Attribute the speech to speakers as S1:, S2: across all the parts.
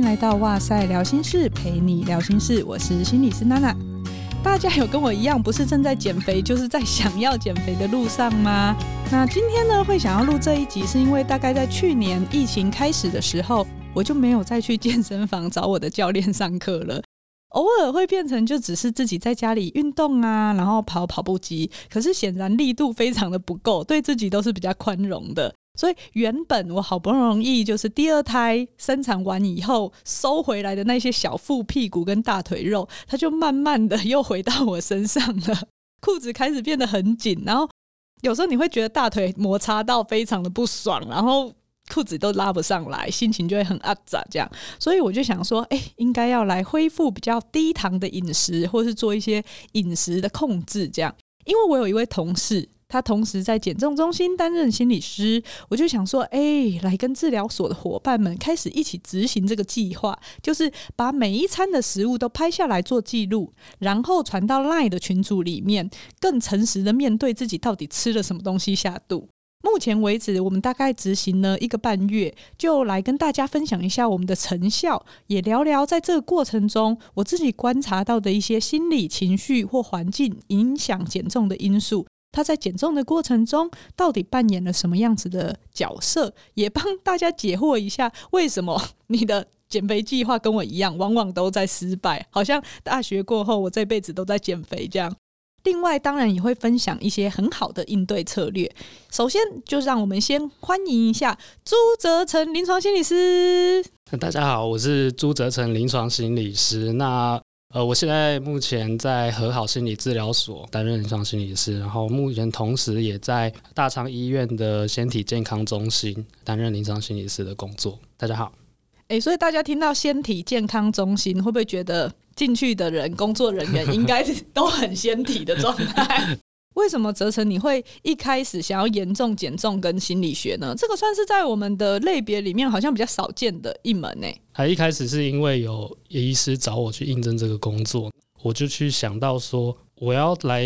S1: 迎来到哇塞聊心室，陪你聊心事。我是心理师娜娜。大家有跟我一样，不是正在减肥，就是在想要减肥的路上吗？那今天呢，会想要录这一集，是因为大概在去年疫情开始的时候，我就没有再去健身房找我的教练上课了。偶尔会变成就只是自己在家里运动啊，然后跑跑步机。可是显然力度非常的不够，对自己都是比较宽容的。所以原本我好不容易就是第二胎生产完以后收回来的那些小腹屁股跟大腿肉，它就慢慢的又回到我身上了。裤子开始变得很紧，然后有时候你会觉得大腿摩擦到非常的不爽，然后。裤子都拉不上来，心情就会很阿杂这样，所以我就想说，哎、应该要来恢复比较低糖的饮食，或是做一些饮食的控制这样。因为我有一位同事，他同时在减重中心担任心理师，我就想说，哎、来跟治疗所的伙伴们开始一起执行这个计划，就是把每一餐的食物都拍下来做记录，然后传到 LINE 的群组里面，更诚实的面对自己到底吃了什么东西下肚。目前为止，我们大概执行了一个半月，就来跟大家分享一下我们的成效，也聊聊在这个过程中我自己观察到的一些心理情绪或环境影响减重的因素。他在减重的过程中到底扮演了什么样子的角色？也帮大家解惑一下，为什么你的减肥计划跟我一样，往往都在失败？好像大学过后，我这辈子都在减肥这样。另外，当然也会分享一些很好的应对策略。首先，就让我们先欢迎一下朱泽成临床心理师。
S2: 大家好，我是朱泽成临床心理师。那呃，我现在目前在和好心理治疗所担任临床心理师，然后目前同时也在大昌医院的纤体健康中心担任临床心理师的工作。大家好。
S1: 哎、所以大家听到纤体健康中心，会不会觉得？进去的人，工作人员应该 都很纤体的状态。为什么泽成你会一开始想要严重减重跟心理学呢？这个算是在我们的类别里面好像比较少见的一门呢。
S2: 还一开始是因为有医师找我去应征这个工作，我就去想到说，我要来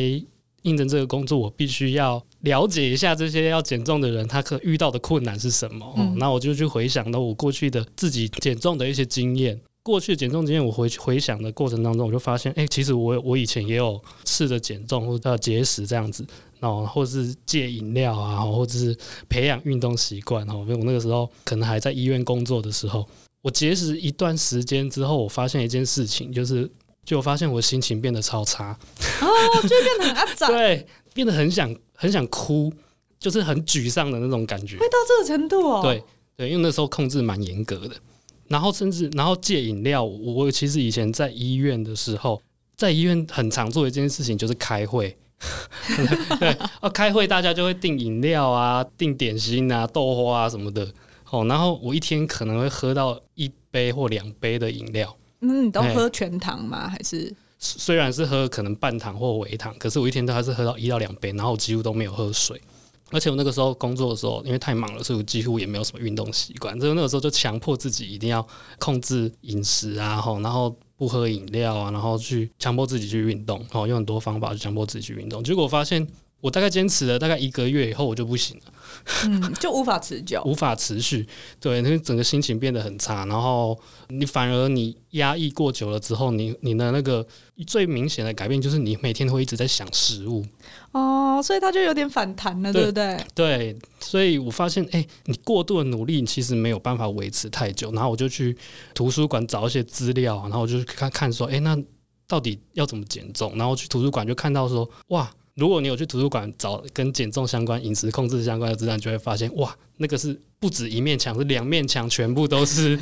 S2: 应征这个工作，我必须要了解一下这些要减重的人他可遇到的困难是什么。嗯，那我就去回想到我过去的自己减重的一些经验。过去的减重经验，我回回想的过程当中，我就发现，哎、欸，其实我我以前也有试着减重或者节食这样子，然后或者是戒饮料啊，或者是培养运动习惯。哈，因为我那个时候可能还在医院工作的时候，我节食一段时间之后，我发现一件事情，就是就发现我心情变得超差，
S1: 哦，就变得很阿杂，
S2: 对，变得很想很想哭，就是很沮丧的那种感觉，
S1: 会到这个程度哦？
S2: 对对，因为那时候控制蛮严格的。然后甚至，然后戒饮料。我其实以前在医院的时候，在医院很常做一件事情，就是开会。对，啊，开会大家就会订饮料啊，订点心啊，豆花啊什么的。哦，然后我一天可能会喝到一杯或两杯的饮料。
S1: 嗯，你都喝全糖吗？还是？
S2: 虽然是喝可能半糖或微糖，可是我一天都还是喝到一到两杯，然后我几乎都没有喝水。而且我那个时候工作的时候，因为太忙了，所以我几乎也没有什么运动习惯。所以那个时候就强迫自己一定要控制饮食啊，然后不喝饮料啊，然后去强迫自己去运动，然后用很多方法去强迫自己去运动。结果发现，我大概坚持了大概一个月以后，我就不行了。
S1: 嗯，就无法持久，
S2: 无法持续。对，因为整个心情变得很差，然后你反而你压抑过久了之后，你你的那个最明显的改变就是你每天会一直在想食物。
S1: 哦，所以它就有点反弹了，对，不对？
S2: 对，所以我发现，哎、欸，你过度的努力你其实没有办法维持太久。然后我就去图书馆找一些资料，然后我就看看说，哎、欸，那到底要怎么减重？然后去图书馆就看到说，哇。如果你有去图书馆找跟减重相关、饮食控制相关的资料，就会发现哇，那个是不止一面墙，是两面墙，全部都是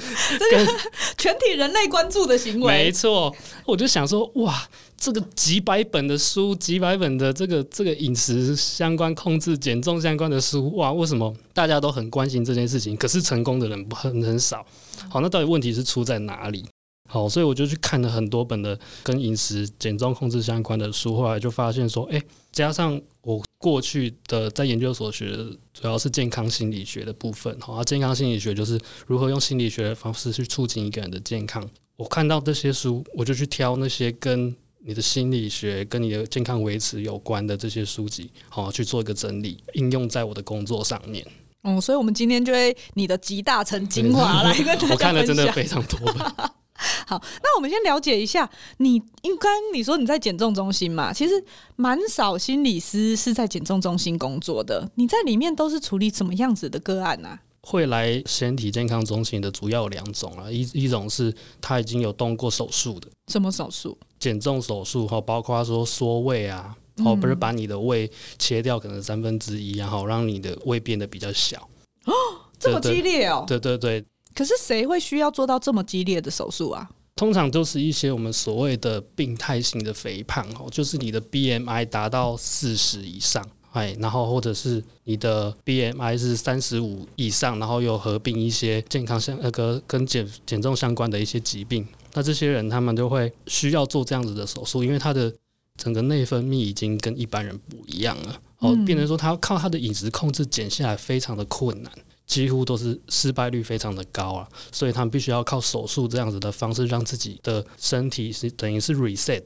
S2: 跟
S1: 全体人类关注的行为。
S2: 没错，我就想说哇，这个几百本的书，几百本的这个这个饮食相关、控制减重相关的书，哇，为什么大家都很关心这件事情？可是成功的人很很少。好，那到底问题是出在哪里？好，所以我就去看了很多本的跟饮食减重控制相关的书，后来就发现说，哎，加上我过去的在研究所学的主要是健康心理学的部分，好，健康心理学就是如何用心理学的方式去促进一个人的健康。我看到这些书，我就去挑那些跟你的心理学、跟你的健康维持有关的这些书籍，好，去做一个整理，应用在我的工作上面。
S1: 嗯，所以我们今天就会你的集大成精华来跟大家。
S2: 我看了真的非常多。
S1: 好，那我们先了解一下，你应该你说你在减重中心嘛，其实蛮少心理师是在减重中心工作的。你在里面都是处理什么样子的个案呢、啊？
S2: 会来身体健康中心的主要有两种啊，一一种是他已经有动过手术的，
S1: 什么手术？
S2: 减重手术哈，包括说缩胃啊，哦，不是把你的胃切掉可能三分之一，然后让你的胃变得比较小。
S1: 哦，这么激烈哦！
S2: 对对对。
S1: 可是谁会需要做到这么激烈的手术啊？
S2: 通常都是一些我们所谓的病态型的肥胖哦，就是你的 BMI 达到四十以上。哎，然后或者是你的 BMI 是三十五以上，然后又合并一些健康相那个跟减减重相关的一些疾病，那这些人他们就会需要做这样子的手术，因为他的整个内分泌已经跟一般人不一样了，哦，变成说他要靠他的饮食控制减下来非常的困难，几乎都是失败率非常的高啊，所以他们必须要靠手术这样子的方式，让自己的身体是等于是 reset，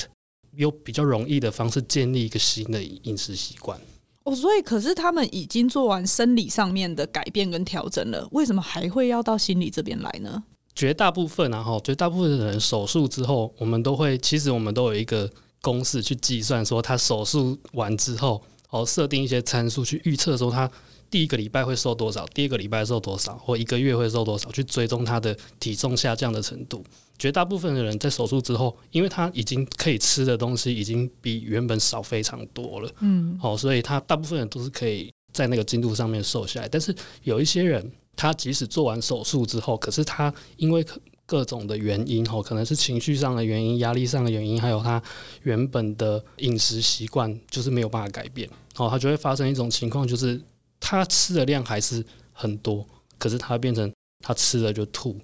S2: 有比较容易的方式建立一个新的饮食习惯。
S1: 哦，所以可是他们已经做完生理上面的改变跟调整了，为什么还会要到心理这边来呢？
S2: 绝大部分啊，哈，绝大部分的人手术之后，我们都会，其实我们都有一个公式去计算，说他手术完之后，哦，设定一些参数去预测说他第一个礼拜会瘦多少，第二个礼拜瘦多少，或一个月会瘦多少，去追踪他的体重下降的程度。绝大部分的人在手术之后，因为他已经可以吃的东西已经比原本少非常多了，嗯，好，所以他大部分人都是可以在那个进度上面瘦下来。但是有一些人，他即使做完手术之后，可是他因为各种的原因，哦，可能是情绪上的原因、压力上的原因，还有他原本的饮食习惯就是没有办法改变，哦，他就会发生一种情况，就是他吃的量还是很多，可是他变成他吃了就吐。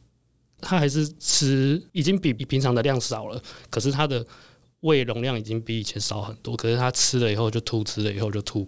S2: 他还是吃，已经比比平常的量少了，可是他的胃容量已经比以前少很多。可是他吃了以后就吐，吃了以后就吐。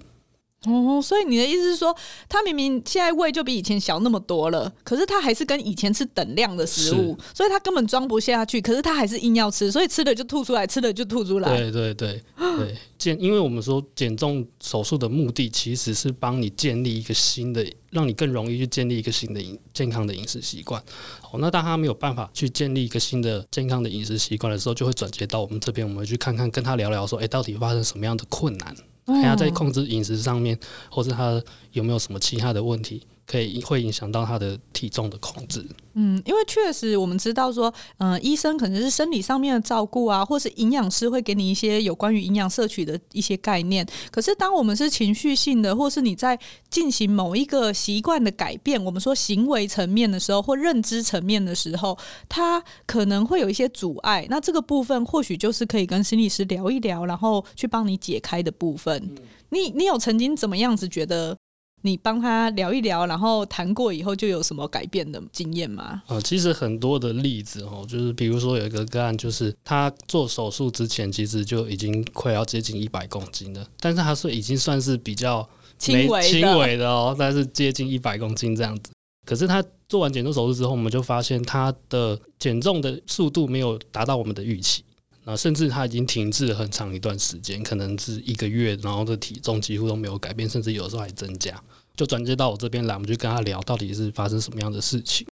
S1: 哦，所以你的意思是说，他明明现在胃就比以前小那么多了，可是他还是跟以前吃等量的食物，所以他根本装不下去。可是他还是硬要吃，所以吃了就吐出来，吃了就吐出来。
S2: 对对对对，减，因为我们说减重手术的目的其实是帮你建立一个新的，让你更容易去建立一个新的饮健康的饮食习惯。哦，那当他没有办法去建立一个新的健康的饮食习惯的时候，就会转接到我们这边，我们去看看，跟他聊聊说，哎，到底发生什么样的困难？还要在控制饮食上面，或是他有没有什么其他的问题，可以会影响到他的体重的控制。
S1: 嗯，因为确实我们知道说，嗯、呃，医生可能是生理上面的照顾啊，或是营养师会给你一些有关于营养摄取的一些概念。可是当我们是情绪性的，或是你在进行某一个习惯的改变，我们说行为层面的时候，或认知层面的时候，它可能会有一些阻碍。那这个部分或许就是可以跟心理师聊一聊，然后去帮你解开的部分。你你有曾经怎么样子觉得？你帮他聊一聊，然后谈过以后就有什么改变的经验吗？啊、
S2: 呃，其实很多的例子哦，就是比如说有一个个案，就是他做手术之前其实就已经快要接近一百公斤了，但是他是已经算是比较轻微轻微的哦，但是接近一百公斤这样子。可是他做完减重手术之后，我们就发现他的减重的速度没有达到我们的预期，那甚至他已经停滞了很长一段时间，可能是一个月，然后的体重几乎都没有改变，甚至有时候还增加。就转接到我这边来，我们就跟他聊到底是发生什么样的事情。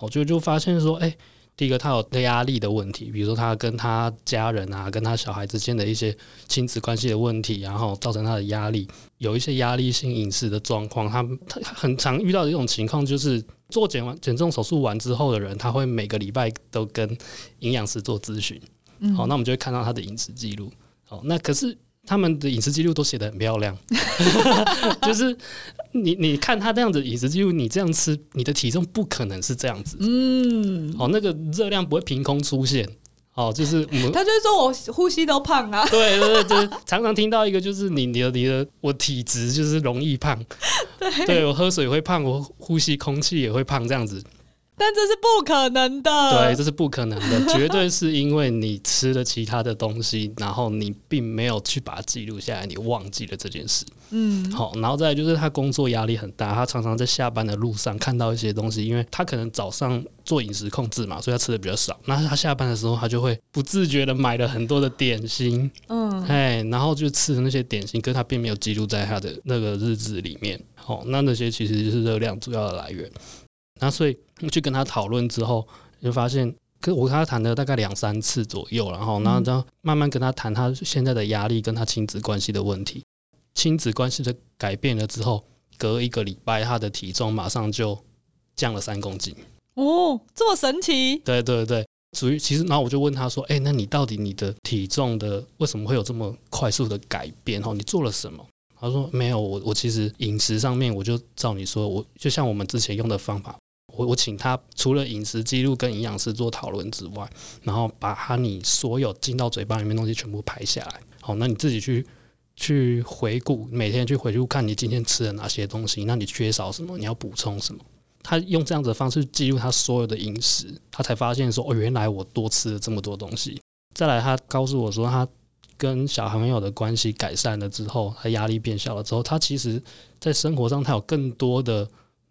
S2: 我就就发现说，哎、第一个他有压力的问题，比如说他跟他家人啊，跟他小孩之间的一些亲子关系的问题，然后造成他的压力，有一些压力性饮食的状况。他他很常遇到的一种情况，就是做减完减重手术完之后的人，他会每个礼拜都跟营养师做咨询。好，那我们就会看到他的饮食记录。好，那可是。他们的饮食记录都写得很漂亮，就是你你看他这样子饮食记录，你这样吃，你的体重不可能是这样子。嗯，哦，那个热量不会凭空出现。哦，就是我们，
S1: 他就是说我呼吸都胖啊。
S2: 对对对，就是常常听到一个，就是你你的你的我体质就是容易胖。对，对我喝水会胖，我呼吸空气也会胖，这样子。
S1: 但这是不可能的，
S2: 对，这是不可能的，绝对是因为你吃了其他的东西，然后你并没有去把它记录下来，你忘记了这件事。嗯，好，然后再来就是他工作压力很大，他常常在下班的路上看到一些东西，因为他可能早上做饮食控制嘛，所以他吃的比较少。那他下班的时候，他就会不自觉的买了很多的点心，嗯，嗯，哎，然后就吃的那些点心，可是他并没有记录在他的那个日志里面。好，那那些其实就是热量主要的来源。那所以去跟他讨论之后，就发现，跟我跟他谈了大概两三次左右，然后，然后，然后慢慢跟他谈他现在的压力跟他亲子关系的问题。亲子关系的改变了之后，隔一个礼拜，他的体重马上就降了三公斤。
S1: 哦，这么神奇？
S2: 对对对，属于其实，然后我就问他说：“哎，那你到底你的体重的为什么会有这么快速的改变？哦，你做了什么？”他说：“没有，我我其实饮食上面，我就照你说，我就像我们之前用的方法，我我请他除了饮食记录跟营养师做讨论之外，然后把他你所有进到嘴巴里面东西全部排下来。好，那你自己去。”去回顾，每天去回顾看你今天吃了哪些东西，那你缺少什么，你要补充什么。他用这样子的方式记录他所有的饮食，他才发现说哦，原来我多吃了这么多东西。再来，他告诉我说，他跟小朋友的关系改善了之后，他压力变小了之后，他其实在生活上他有更多的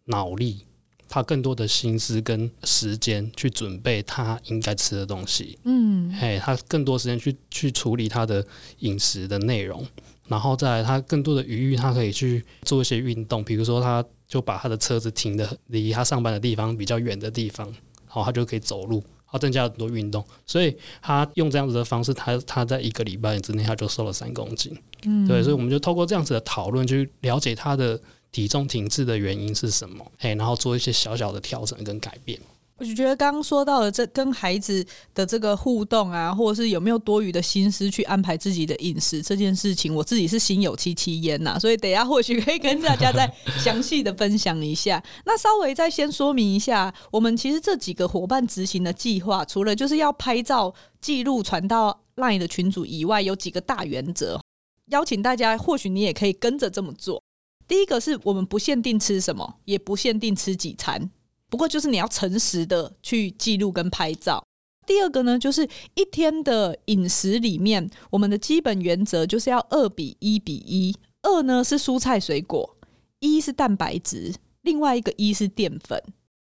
S2: 脑力，他更多的心思跟时间去准备他应该吃的东西。嗯，嘿，他更多时间去去处理他的饮食的内容。然后再来，他更多的余裕，他可以去做一些运动，比如说，他就把他的车子停的离他上班的地方比较远的地方，然后他就可以走路，他增加了很多运动，所以他用这样子的方式，他他在一个礼拜之内他就瘦了三公斤，嗯，对，所以我们就透过这样子的讨论去了解他的体重停滞的原因是什么，哎，然后做一些小小的调整跟改变。
S1: 我就觉得刚刚说到的这跟孩子的这个互动啊，或者是有没有多余的心思去安排自己的饮食这件事情，我自己是心有戚戚焉呐。所以等一下或许可以跟大家再详细的分享一下。那稍微再先说明一下，我们其实这几个伙伴执行的计划，除了就是要拍照记录传到 LINE 的群组以外，有几个大原则，邀请大家或许你也可以跟着这么做。第一个是我们不限定吃什么，也不限定吃几餐。不过就是你要诚实的去记录跟拍照。第二个呢，就是一天的饮食里面，我们的基本原则就是要二比一比一。二呢是蔬菜水果，一是蛋白质，另外一个一是淀粉。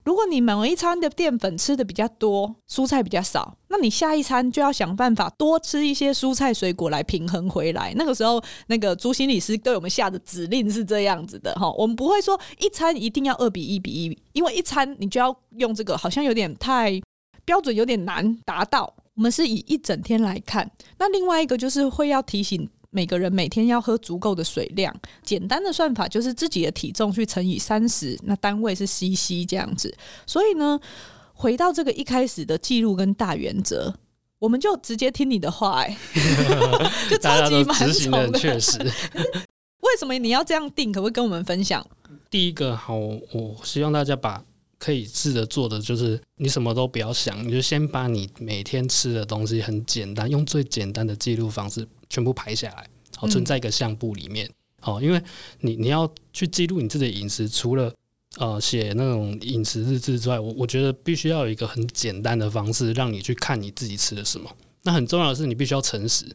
S1: 如果你某一餐的淀粉吃的比较多，蔬菜比较少，那你下一餐就要想办法多吃一些蔬菜水果来平衡回来。那个时候，那个朱心理师对我们下的指令是这样子的哈，我们不会说一餐一定要二比一比一，因为一餐你就要用这个，好像有点太标准，有点难达到。我们是以一整天来看。那另外一个就是会要提醒。每个人每天要喝足够的水量，简单的算法就是自己的体重去乘以三十，那单位是 CC 这样子。所以呢，回到这个一开始的记录跟大原则，我们就直接听你的话，哎，就超级蛮从的，
S2: 确实。
S1: 为什么你要这样定？可不可以跟我们分享？
S2: 第一个，好，我希望大家把可以试着做的，就是你什么都不要想，你就先把你每天吃的东西很简单，用最简单的记录方式。全部排下来，好，存在一个相簿里面，好、嗯，因为你你要去记录你自己的饮食，除了呃写那种饮食日志之外，我我觉得必须要有一个很简单的方式，让你去看你自己吃了什么。那很重要的是，你必须要诚实。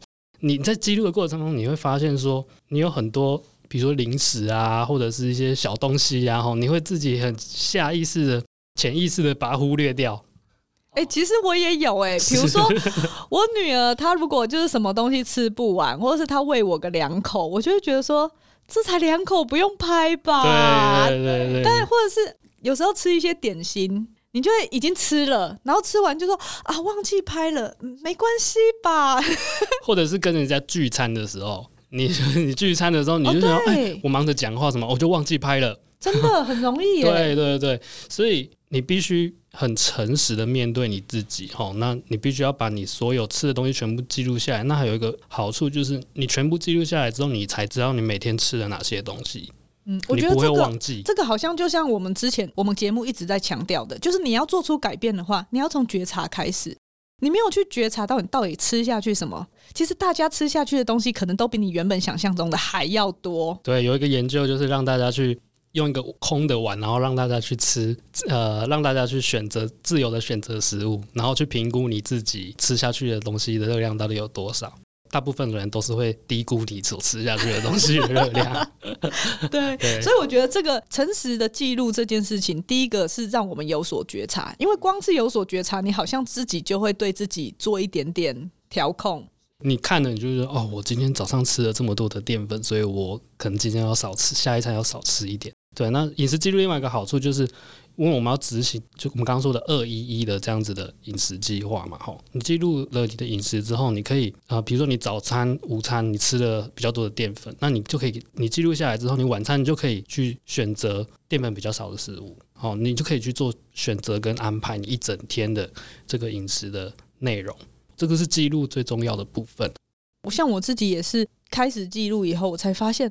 S2: 你在记录的过程中，你会发现说，你有很多，比如说零食啊，或者是一些小东西啊，然后你会自己很下意识的、潜意识的把它忽略掉。
S1: 哎、欸，其实我也有哎、欸，比如说 我女儿，她如果就是什么东西吃不完，或者是她喂我个两口，我就会觉得说，这才两口，不用拍吧？
S2: 对对对，对。
S1: 但或者是有时候吃一些点心，你就会已经吃了，然后吃完就说啊，忘记拍了，没关系吧？
S2: 或者是跟人家聚餐的时候，你你聚餐的时候，你就说，哎、哦欸，我忙着讲话什么，我就忘记拍了，
S1: 真的很容易耶。
S2: 对对对，所以你必须。很诚实的面对你自己，哦，那你必须要把你所有吃的东西全部记录下来。那还有一个好处就是，你全部记录下来之后，你才知道你每天吃了哪些东西。嗯，我觉得、这个、你不会忘记。
S1: 这个好像就像我们之前我们节目一直在强调的，就是你要做出改变的话，你要从觉察开始。你没有去觉察到你到底吃下去什么，其实大家吃下去的东西可能都比你原本想象中的还要多。
S2: 对，有一个研究就是让大家去。用一个空的碗，然后让大家去吃，呃，让大家去选择自由的选择食物，然后去评估你自己吃下去的东西的热量到底有多少。大部分的人都是会低估你所吃下去的东西的热量。
S1: 对，对，所以我觉得这个诚实的记录这件事情，第一个是让我们有所觉察，因为光是有所觉察，你好像自己就会对自己做一点点调控。
S2: 你看了，你就觉得哦，我今天早上吃了这么多的淀粉，所以我可能今天要少吃，下一餐要少吃一点。对，那饮食记录另外一个好处就是，因为我们要执行，就我们刚刚说的二一一的这样子的饮食计划嘛，哈，你记录了你的饮食之后，你可以啊，比如说你早餐、午餐你吃了比较多的淀粉，那你就可以，你记录下来之后，你晚餐你就可以去选择淀粉比较少的食物，好，你就可以去做选择跟安排你一整天的这个饮食的内容。这个是记录最重要的部分。
S1: 我像我自己也是开始记录以后，我才发现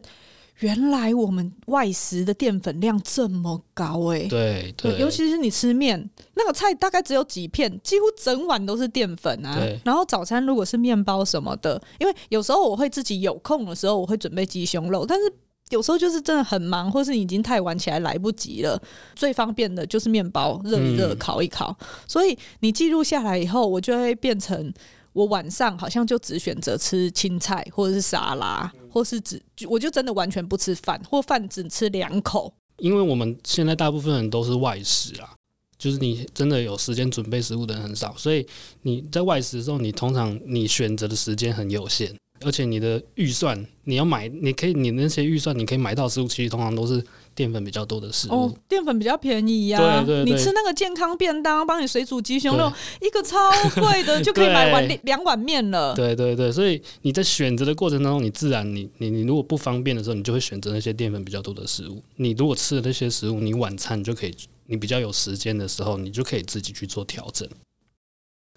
S1: 原来我们外食的淀粉量这么高哎、欸。
S2: 对对，
S1: 尤其是你吃面，那个菜大概只有几片，几乎整碗都是淀粉啊。然后早餐如果是面包什么的，因为有时候我会自己有空的时候，我会准备鸡胸肉，但是有时候就是真的很忙，或是已经太晚起来来不及了。最方便的就是面包，热一热，烤一烤。嗯、所以你记录下来以后，我就会变成。我晚上好像就只选择吃青菜，或者是沙拉，或是只我就真的完全不吃饭，或饭只吃两口。
S2: 因为我们现在大部分人都是外食啊，就是你真的有时间准备食物的人很少，所以你在外食的时候，你通常你选择的时间很有限。而且你的预算，你要买，你可以，你那些预算，你可以买到食物，其实通常都是淀粉比较多的食物。哦，
S1: 淀粉比较便宜呀、啊。
S2: 对对对。
S1: 你吃那个健康便当，帮你水煮鸡胸肉，一个超贵的 就可以买碗两碗面了。
S2: 对对对，所以你在选择的过程当中，你自然你你你如果不方便的时候，你就会选择那些淀粉比较多的食物。你如果吃了那些食物，你晚餐就可以，你比较有时间的时候，你就可以自己去做调整。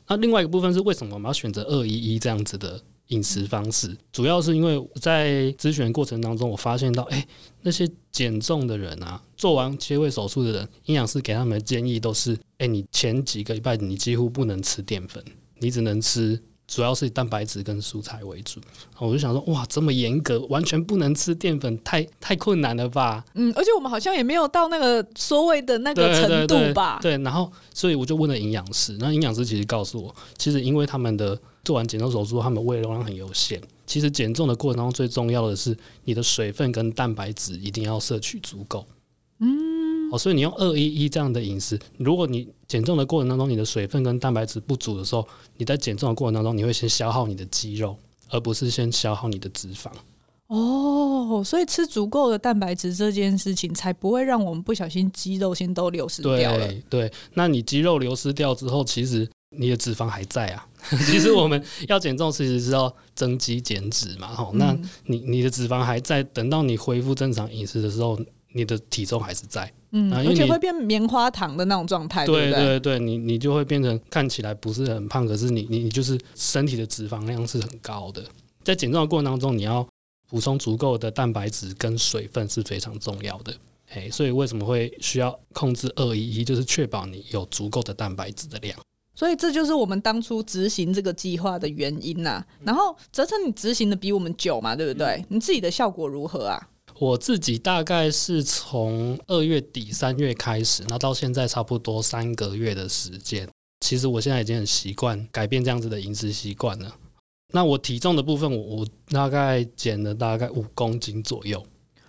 S2: 那另外一个部分是为什么我们要选择二一一这样子的？饮食方式主要是因为在咨询过程当中，我发现到，哎、欸，那些减重的人啊，做完切胃手术的人，营养师给他们的建议都是，哎、欸，你前几个礼拜你几乎不能吃淀粉，你只能吃。主要是以蛋白质跟蔬菜为主，我就想说，哇，这么严格，完全不能吃淀粉，太太困难了吧？
S1: 嗯，而且我们好像也没有到那个所谓的那个程度吧？
S2: 对，然后所以我就问了营养师，那营养师其实告诉我，其实因为他们的做完减重手术，他们胃容量很有限。其实减重的过程当中，最重要的是你的水分跟蛋白质一定要摄取足够。嗯。哦，所以你用二一一这样的饮食，如果你减重的过程当中，你的水分跟蛋白质不足的时候，你在减重的过程当中，你会先消耗你的肌肉，而不是先消耗你的脂肪。
S1: 哦，所以吃足够的蛋白质这件事情，才不会让我们不小心肌肉先都流失掉了。
S2: 对，对，那你肌肉流失掉之后，其实你的脂肪还在啊。其实我们要减重，其实是要增肌减脂嘛。哈、嗯，那你你的脂肪还在，等到你恢复正常饮食的时候，你的体重还是在。
S1: 嗯，而且会变棉花糖的那种状态，
S2: 对
S1: 对
S2: 对对，你你就会变成看起来不是很胖，可是你你你就是身体的脂肪量是很高的。在减重的过程当中，你要补充足够的蛋白质跟水分是非常重要的。哎，所以为什么会需要控制二一一，就是确保你有足够的蛋白质的量。
S1: 所以这就是我们当初执行这个计划的原因呐、啊。然后哲成，你执行的比我们久嘛，对不对？你自己的效果如何啊？
S2: 我自己大概是从二月底三月开始，那到现在差不多三个月的时间。其实我现在已经很习惯改变这样子的饮食习惯了。那我体重的部分我，我我大概减了大概五公斤左右。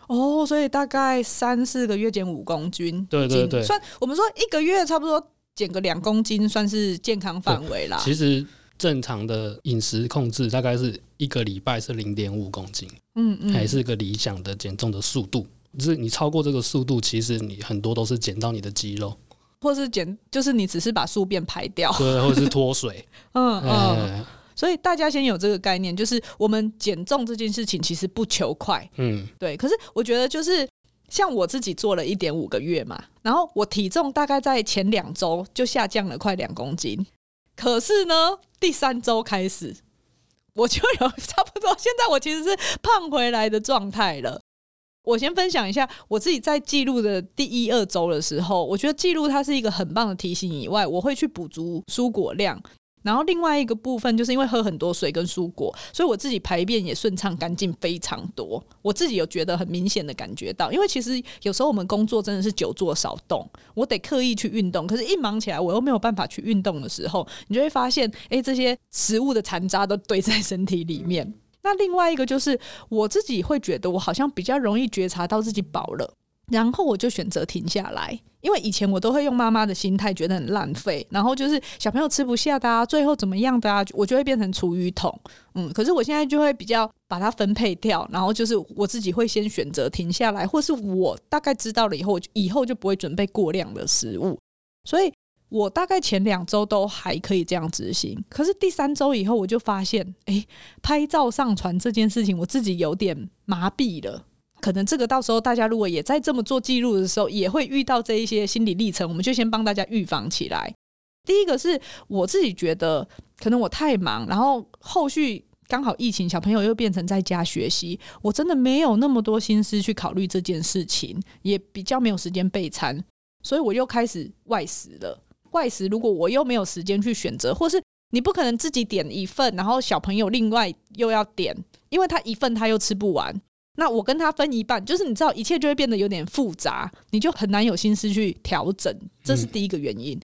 S1: 哦，所以大概三四个月减五公斤，
S2: 对对对，
S1: 算我们说一个月差不多减个两公斤，算是健康范围啦。
S2: 其实。正常的饮食控制大概是一个礼拜是零点五公斤，嗯嗯，还是一个理想的减重的速度。就是你超过这个速度，其实你很多都是减到你的肌肉，
S1: 或是减，就是你只是把宿便排掉，
S2: 对，或者是脱水，
S1: 嗯嗯。所以大家先有这个概念，就是我们减重这件事情其实不求快，嗯，对。可是我觉得就是像我自己做了一点五个月嘛，然后我体重大概在前两周就下降了快两公斤。可是呢，第三周开始，我就有差不多。现在我其实是胖回来的状态了。我先分享一下我自己在记录的第一二周的时候，我觉得记录它是一个很棒的提醒。以外，我会去补足蔬果量。然后另外一个部分，就是因为喝很多水跟蔬果，所以我自己排便也顺畅干净非常多。我自己有觉得很明显的感觉到，因为其实有时候我们工作真的是久坐少动，我得刻意去运动。可是，一忙起来我又没有办法去运动的时候，你就会发现，哎，这些食物的残渣都堆在身体里面。那另外一个就是我自己会觉得，我好像比较容易觉察到自己饱了。然后我就选择停下来，因为以前我都会用妈妈的心态，觉得很浪费，然后就是小朋友吃不下的啊，最后怎么样的啊，我就会变成厨余桶。嗯，可是我现在就会比较把它分配掉，然后就是我自己会先选择停下来，或是我大概知道了以后，我以后就不会准备过量的食物。所以我大概前两周都还可以这样执行，可是第三周以后我就发现，哎，拍照上传这件事情，我自己有点麻痹了。可能这个到时候大家如果也在这么做记录的时候，也会遇到这一些心理历程，我们就先帮大家预防起来。第一个是我自己觉得，可能我太忙，然后后续刚好疫情，小朋友又变成在家学习，我真的没有那么多心思去考虑这件事情，也比较没有时间备餐，所以我又开始外食了。外食如果我又没有时间去选择，或是你不可能自己点一份，然后小朋友另外又要点，因为他一份他又吃不完。那我跟他分一半，就是你知道，一切就会变得有点复杂，你就很难有心思去调整，这是第一个原因。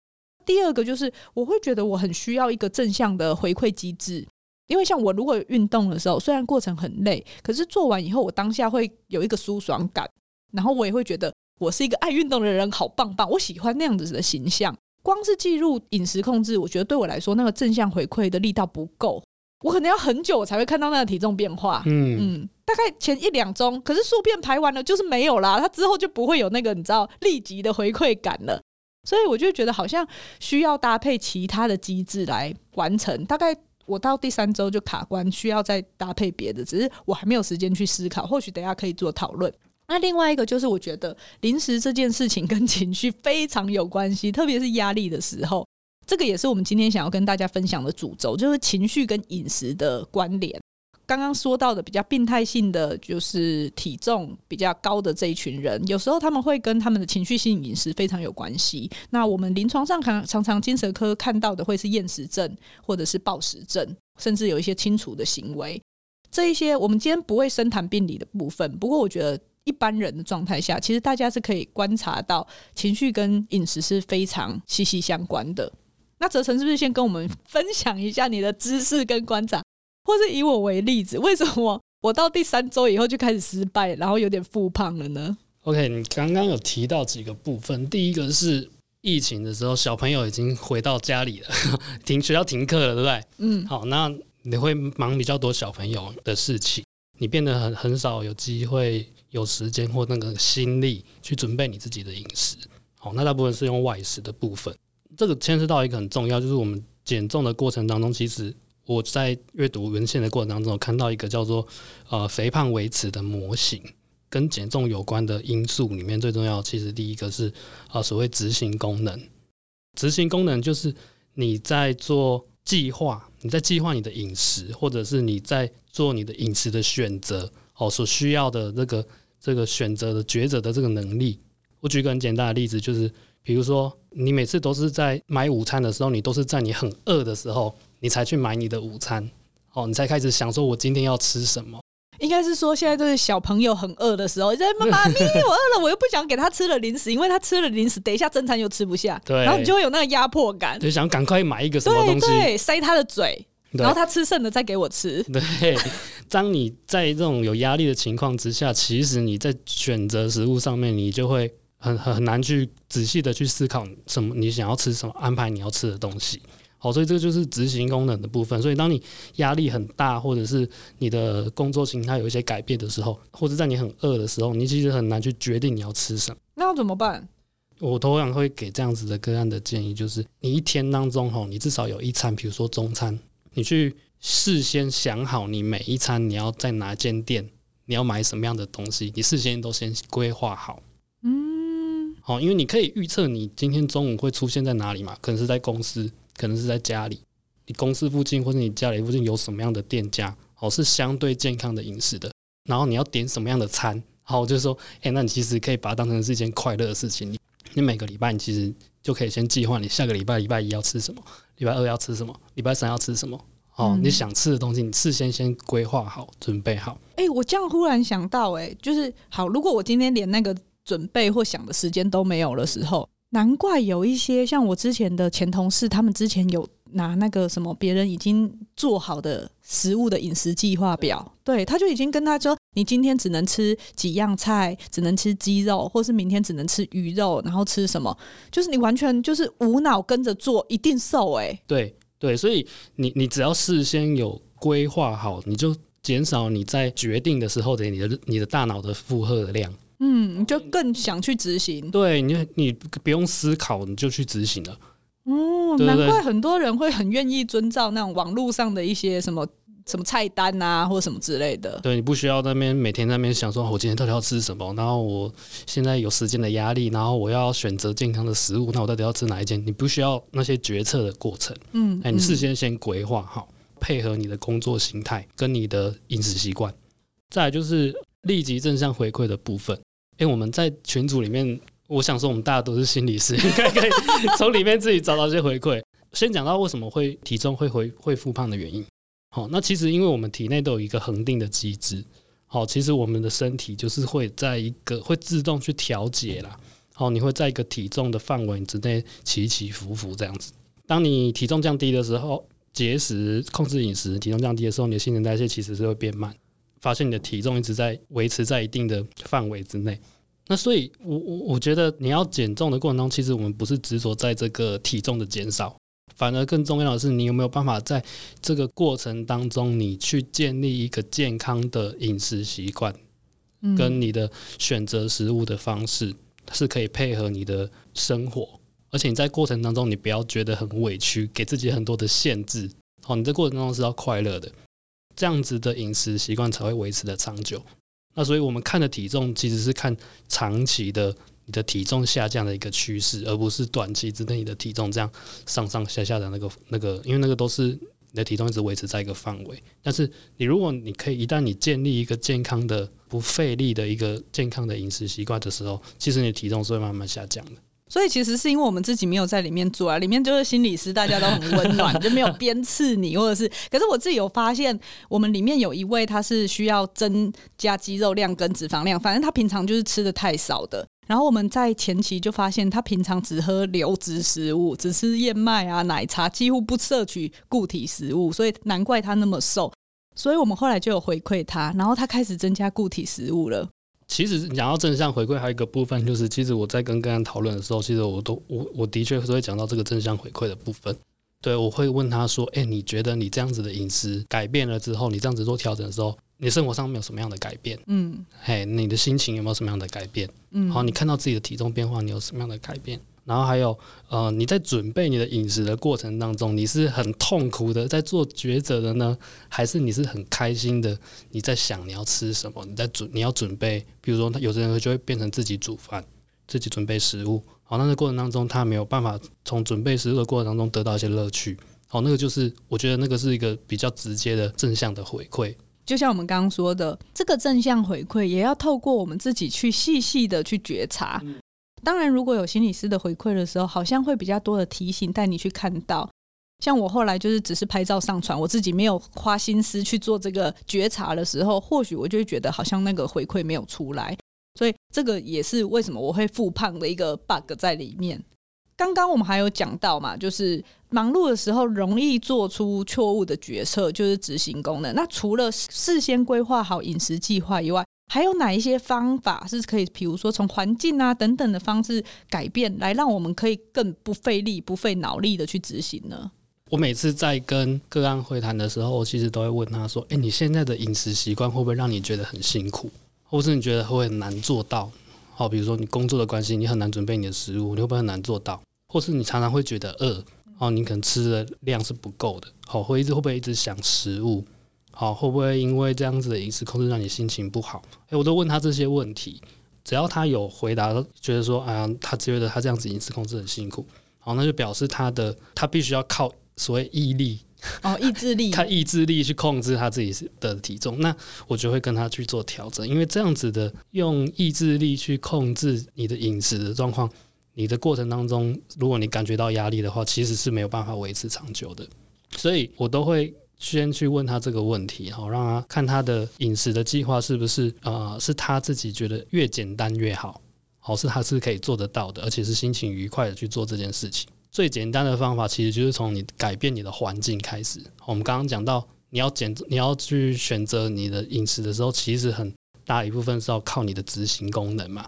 S1: 第二个就是我会觉得我很需要一个正向的回馈机制，因为像我如果运动的时候，虽然过程很累，可是做完以后我当下会有一个舒爽感，然后我也会觉得我是一个爱运动的人，好棒棒，我喜欢那样子的形象。光是记录饮食控制，我觉得对我来说那个正向回馈的力道不够。我可能要很久我才会看到那个体重变化，嗯嗯，大概前一两周，可是速片排完了就是没有啦，它之后就不会有那个你知道立即的回馈感了，所以我就觉得好像需要搭配其他的机制来完成。大概我到第三周就卡关，需要再搭配别的，只是我还没有时间去思考，或许等下可以做讨论。那另外一个就是我觉得零食这件事情跟情绪非常有关系，特别是压力的时候。这个也是我们今天想要跟大家分享的主轴，就是情绪跟饮食的关联。刚刚说到的比较病态性的，就是体重比较高的这一群人，有时候他们会跟他们的情绪性饮食非常有关系。那我们临床上常常常精神科看到的会是厌食症，或者是暴食症，甚至有一些清除的行为。这一些我们今天不会深谈病理的部分，不过我觉得一般人的状态下，其实大家是可以观察到情绪跟饮食是非常息息相关的。那泽成是不是先跟我们分享一下你的知识跟观察，或是以我为例子，为什么我到第三周以后就开始失败，然后有点复胖了呢？OK，
S2: 你刚刚有提到几个部分，第一个是疫情的时候，小朋友已经回到家里了，停学校停课了，对不对？嗯，好，那你会忙比较多小朋友的事情，你变得很很少有机会、有时间或那个心力去准备你自己的饮食。好，那大部分是用外食的部分。这个牵涉到一个很重要，就是我们减重的过程当中，其实我在阅读文献的过程当中，看到一个叫做呃肥胖维持的模型，跟减重有关的因素里面最重要，其实第一个是啊所谓执行功能。执行功能就是你在做计划，你在计划你的饮食，或者是你在做你的饮食的选择哦，所需要的这个这个选择的抉择的这个能力。我举一个很简单的例子，就是。比如说，你每次都是在买午餐的时候，你都是在你很饿的时候，你才去买你的午餐，哦，你才开始想说，我今天要吃什么？应该是说，现在都是小朋友很饿的时候，在妈妈咪，我饿了，我又不想给他吃了零食，因为他吃了零食，等一下正餐又吃不下，对，然后你就会有那个压迫感，就想赶快买一个什么东西，塞他的嘴，然后他吃剩的再给我吃。对，当你在这种有压力的情况之下，其实你在选择食物上面，你就会。很很很难去仔细的去思考什么，你想要吃什么，安排你要吃的东西。好，所以这个就是执行功能的部分。所以当你压力很大，或者是你的工作形态有一些改变的时候，或者在你很饿的时候，你其实很难去决定你要吃什么。那要怎么办？我通常会给这样子的个案的建议，就是你一天当中哈，你至少有一餐，比如说中餐，你去事先想好你每一餐你要在哪间店，你要买什么样的东西，你事先都先规划好。嗯好，因为你可以预测你今天中午会出现在哪里嘛？可能是在公司，可能是在家里。你公司附近或者你家里附近有什么样的店家？哦，是相对健康的饮食的。然后你要点什么样的餐？好，就说，哎，那你其实可以把它当成是一件快乐的事情。你你每个礼拜你其实就可以先计划你下个礼拜礼拜一要吃什么，礼拜二要吃什么，礼拜三要吃什么。哦，你想吃的东西，你事先先规划好，准备好。哎，我这样忽然想到，哎，就是好，如果我今天连那个。准备或想的时间都没有的时候，难怪有一些像我之前的前同事，他们之前有
S1: 拿那个什么别人已经做好的食物的饮食计划表，对，他就已经跟他说，你今天只能吃几样菜，只能吃鸡肉，或是明天只能吃鱼肉，然后吃什么，就是你完全就是无脑跟着做，一定瘦哎、欸。
S2: 对对，所以你你只要事先有规划好，你就减少你在决定的时候的你的你的大脑的负荷的量。
S1: 嗯，你就更想去执行。
S2: 对，你你不用思考，你就去执行了。
S1: 哦，难怪很多人会很愿意遵照那种网络上的一些什么什么菜单啊，或者什么之类的。
S2: 对，你不需要那边每天在那边想说，我今天到底要吃什么？然后我现在有时间的压力，然后我要选择健康的食物，那我到底要吃哪一件？你不需要那些决策的过程。嗯，哎，你事先先规划好，配合你的工作形态跟你的饮食习惯。再来就是立即正向回馈的部分。哎，我们在群组里面。我想说，我们大家都是心理师，应该可以从里面自己找到一些回馈。先讲到为什么会体重会回会复胖的原因。好，那其实因为我们体内都有一个恒定的机制。好，其实我们的身体就是会在一个会自动去调节啦。好，你会在一个体重的范围之内起起伏伏这样子。当你体重降低的时候，节食控制饮食，体重降低的时候，你的新陈代谢其实是会变慢，发现你的体重一直在维持在一定的范围之内。那所以我，我我我觉得你要减重的过程中，其实我们不是执着在这个体重的减少，反而更重要的是，你有没有办法在这个过程当中，你去建立一个健康的饮食习惯，跟你的选择食物的方式是可以配合你的生活，而且你在过程当中，你不要觉得很委屈，给自己很多的限制。好，你在过程当中是要快乐的，这样子的饮食习惯才会维持的长久。那所以，我们看的体重其实是看长期的你的体重下降的一个趋势，而不是短期之内你的体重这样上上下下的那个那个，因为那个都是你的体重一直维持在一个范围。但是，你如果你可以一旦你建立一个健康的、不费力的一个健康的饮食习惯的时候，其实你的体重是会慢慢下降的。
S1: 所以其实是因为我们自己没有在里面做啊，里面就是心理师，大家都很温暖，就没有鞭笞你，或者是。可是我自己有发现，我们里面有一位他是需要增加肌肉量跟脂肪量，反正他平常就是吃的太少的。然后我们在前期就发现，他平常只喝流质食物，只吃燕麦啊、奶茶，几乎不摄取固体食物，所以难怪他那么瘦。所以我们后来就有回馈他，然后他开始增加固体食物了。
S2: 其实讲到正向回馈，还有一个部分就是，其实我在跟个人讨论的时候，其实我都我我的确是会讲到这个正向回馈的部分。对，我会问他说：“哎，你觉得你这样子的饮食改变了之后，你这样子做调整的时候，你生活上没有什么样的改变？嗯，嘿，你的心情有没有什么样的改变？嗯，好，你看到自己的体重变化，你有什么样的改变？”然后还有，呃，你在准备你的饮食的过程当中，你是很痛苦的在做抉择的呢，还是你是很开心的？你在想你要吃什么？你在准你要准备，比如说，他有的人就会变成自己煮饭，自己准备食物。好，那个过程当中，他没有办法从准备食物的过程当中得到一些乐趣。好，那个就是我觉得那个是一个比较直接的正向的回馈。
S1: 就像我们刚刚说的，这个正向回馈也要透过我们自己去细细的去觉察。嗯当然，如果有心理师的回馈的时候，好像会比较多的提醒，带你去看到。像我后来就是只是拍照上传，我自己没有花心思去做这个觉察的时候，或许我就会觉得好像那个回馈没有出来。所以这个也是为什么我会复胖的一个 bug 在里面。刚刚我们还有讲到嘛，就是忙碌的时候容易做出错误的决策，就是执行功能。那除了事先规划好饮食计划以外，还有哪一些方法是可以，比如说从环境啊等等的方式改变，来让我们可以更不费力、不费脑力的去执行呢？
S2: 我每次在跟个案会谈的时候，其实都会问他说：“诶，你现在的饮食习惯会不会让你觉得很辛苦，或是你觉得会很难做到？好，比如说你工作的关系，你很难准备你的食物，你会不会很难做到？或是你常常会觉得饿，哦，你可能吃的量是不够的，好，会一直会不会一直想食物？”好，会不会因为这样子的饮食控制让你心情不好？诶，我都问他这些问题，只要他有回答，觉得说，哎呀，他觉得他这样子饮食控制很辛苦，好，那就表示他的他必须要靠所谓毅力
S1: 哦，意志力，
S2: 他意志力去控制他自己的体重。那我就会跟他去做调整，因为这样子的用意志力去控制你的饮食的状况，你的过程当中，如果你感觉到压力的话，其实是没有办法维持长久的。所以我都会。先去问他这个问题，好，让他看他的饮食的计划是不是呃是他自己觉得越简单越好，好，是他是可以做得到的，而且是心情愉快的去做这件事情。最简单的方法其实就是从你改变你的环境开始。我们刚刚讲到，你要减，你要去选择你的饮食的时候，其实很大一部分是要靠你的执行功能嘛。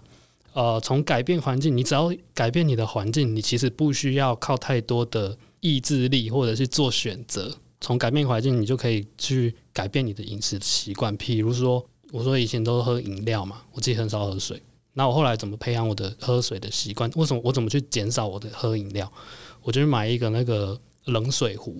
S2: 呃，从改变环境，你只要改变你的环境，你其实不需要靠太多的意志力或者是做选择。从改变环境，你就可以去改变你的饮食习惯。譬如说，我说以前都喝饮料嘛，我自己很少喝水。那我后来怎么培养我的喝水的习惯？为什么我怎么去减少我的喝饮料？我就买一个那个冷水壶。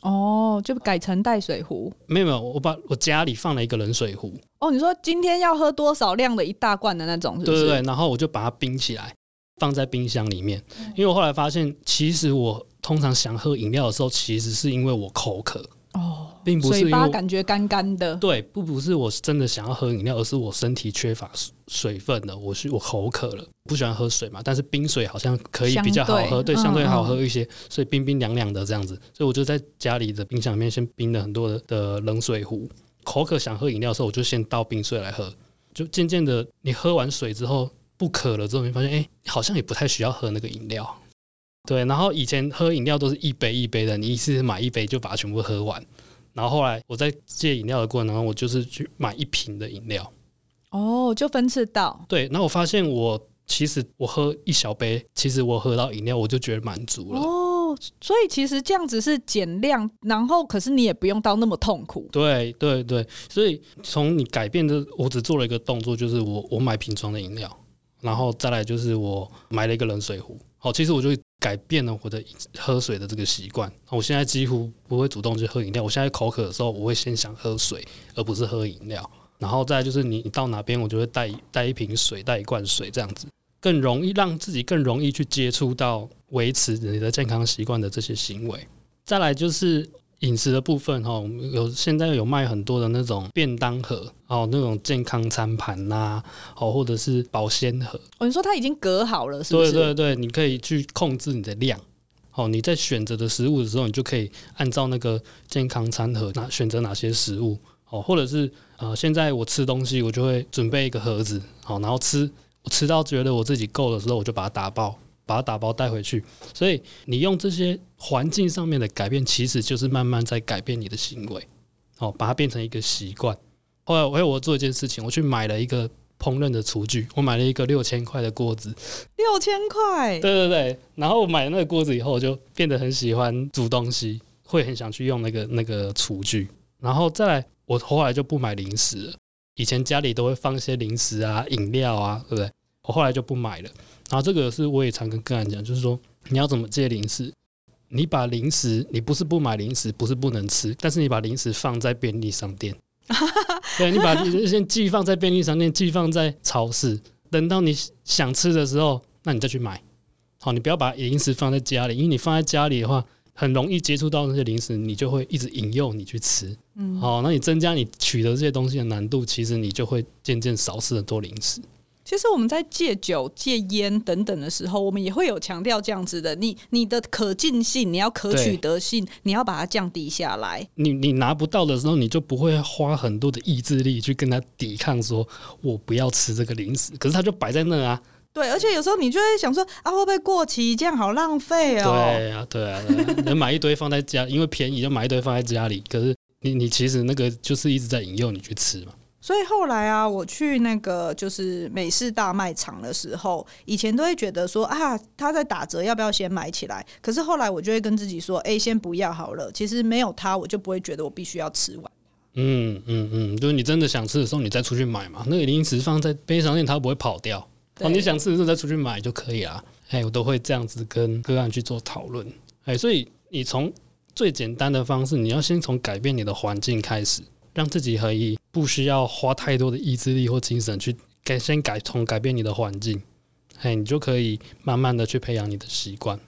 S1: 哦，就改成带水壶。
S2: 没有没有，我把我家里放了一个冷水壶。
S1: 哦，你说今天要喝多少量的一大罐的那种是不是？
S2: 对对对，然后我就把它冰起来，放在冰箱里面。因为我后来发现，其实我通常想喝饮料的时候，其实是因为我口渴。
S1: 哦，
S2: 并不是因为
S1: 嘴巴感觉干干的，
S2: 对，不不是我真的想要喝饮料，而是我身体缺乏水分了，我是我口渴了，不喜欢喝水嘛，但是冰水好像可以比较好喝，对，相对好喝一些，所以冰冰凉凉的这样子，所以我就在家里的冰箱里面先冰了很多的的冷水壶，口渴想喝饮料的时候，我就先倒冰水来喝，就渐渐的你喝完水之后不渴了之后，你发现哎、欸，好像也不太需要喝那个饮料。对，然后以前喝饮料都是一杯一杯的，你一次买一杯就把它全部喝完。然后后来我在戒饮料的过程当中，我就是去买一瓶的饮料。
S1: 哦，就分次到。
S2: 对，然后我发现我其实我喝一小杯，其实我喝到饮料我就觉得满足了。
S1: 哦，所以其实这样子是减量，然后可是你也不用到那么痛苦。
S2: 对对对，所以从你改变的，我只做了一个动作，就是我我买瓶装的饮料，然后再来就是我买了一个冷水壶。好，其实我就。改变了我的喝水的这个习惯，我现在几乎不会主动去喝饮料。我现在口渴的时候，我会先想喝水，而不是喝饮料。然后再就是你到哪边，我就会带带一瓶水，带一罐水，这样子更容易让自己更容易去接触到维持你的健康习惯的这些行为。再来就是。饮食的部分哈，我们有现在有卖很多的那种便当盒哦，那种健康餐盘呐，哦，或者是保鲜盒。
S1: 哦，你说它已经隔好了，是不是？
S2: 对对对，你可以去控制你的量。哦，你在选择的食物的时候，你就可以按照那个健康餐盒，哪选择哪些食物。哦，或者是呃，现在我吃东西，我就会准备一个盒子，好，然后吃，我吃到觉得我自己够的时候，我就把它打包。把它打包带回去，所以你用这些环境上面的改变，其实就是慢慢在改变你的行为，哦，把它变成一个习惯。后来，我有我做一件事情，我去买了一个烹饪的厨具，我买了一个六千块的锅子，
S1: 六千块，
S2: 对对对。然后我买了那个锅子以后，我就变得很喜欢煮东西，会很想去用那个那个厨具。然后再来，我后来就不买零食了。以前家里都会放一些零食啊、饮料啊，对不对？我后来就不买了。然后这个是我也常跟个人讲，就是说你要怎么戒零食？你把零食，你不是不买零食，不是不能吃，但是你把零食放在便利商店，对，你把先寄放在便利商店，寄放在超市，等到你想吃的时候，那你再去买。好，你不要把零食放在家里，因为你放在家里的话，很容易接触到那些零食，你就会一直引诱你去吃。嗯，好，那你增加你取得这些东西的难度，其实你就会渐渐少吃很多零食。
S1: 其实我们在戒酒、戒烟等等的时候，我们也会有强调这样子的：你你的可进性，你要可取得性，你要把它降低下来。
S2: 你你拿不到的时候，你就不会花很多的意志力去跟他抵抗，说我不要吃这个零食。可是它就摆在那啊。
S1: 对，而且有时候你就会想说啊，会不会过期？这样好浪费哦。
S2: 对啊，对啊，能 买一堆放在家，因为便宜就买一堆放在家里。可是你你其实那个就是一直在引诱你去吃嘛。
S1: 所以后来啊，我去那个就是美式大卖场的时候，以前都会觉得说啊，他在打折，要不要先买起来？可是后来我就会跟自己说，哎，先不要好了。其实没有它，我就不会觉得我必须要吃完。
S2: 嗯嗯嗯，就是你真的想吃的时候，你再出去买嘛。那个零食放在便利商店，它不会跑掉。哦，你想吃的时候再出去买就可以了。哎，我都会这样子跟个案去做讨论。哎，所以你从最简单的方式，你要先从改变你的环境开始。让自己可以不需要花太多的意志力或精神去改，先改从改变你的环境，嘿，你就可以慢慢的去培养你的习惯。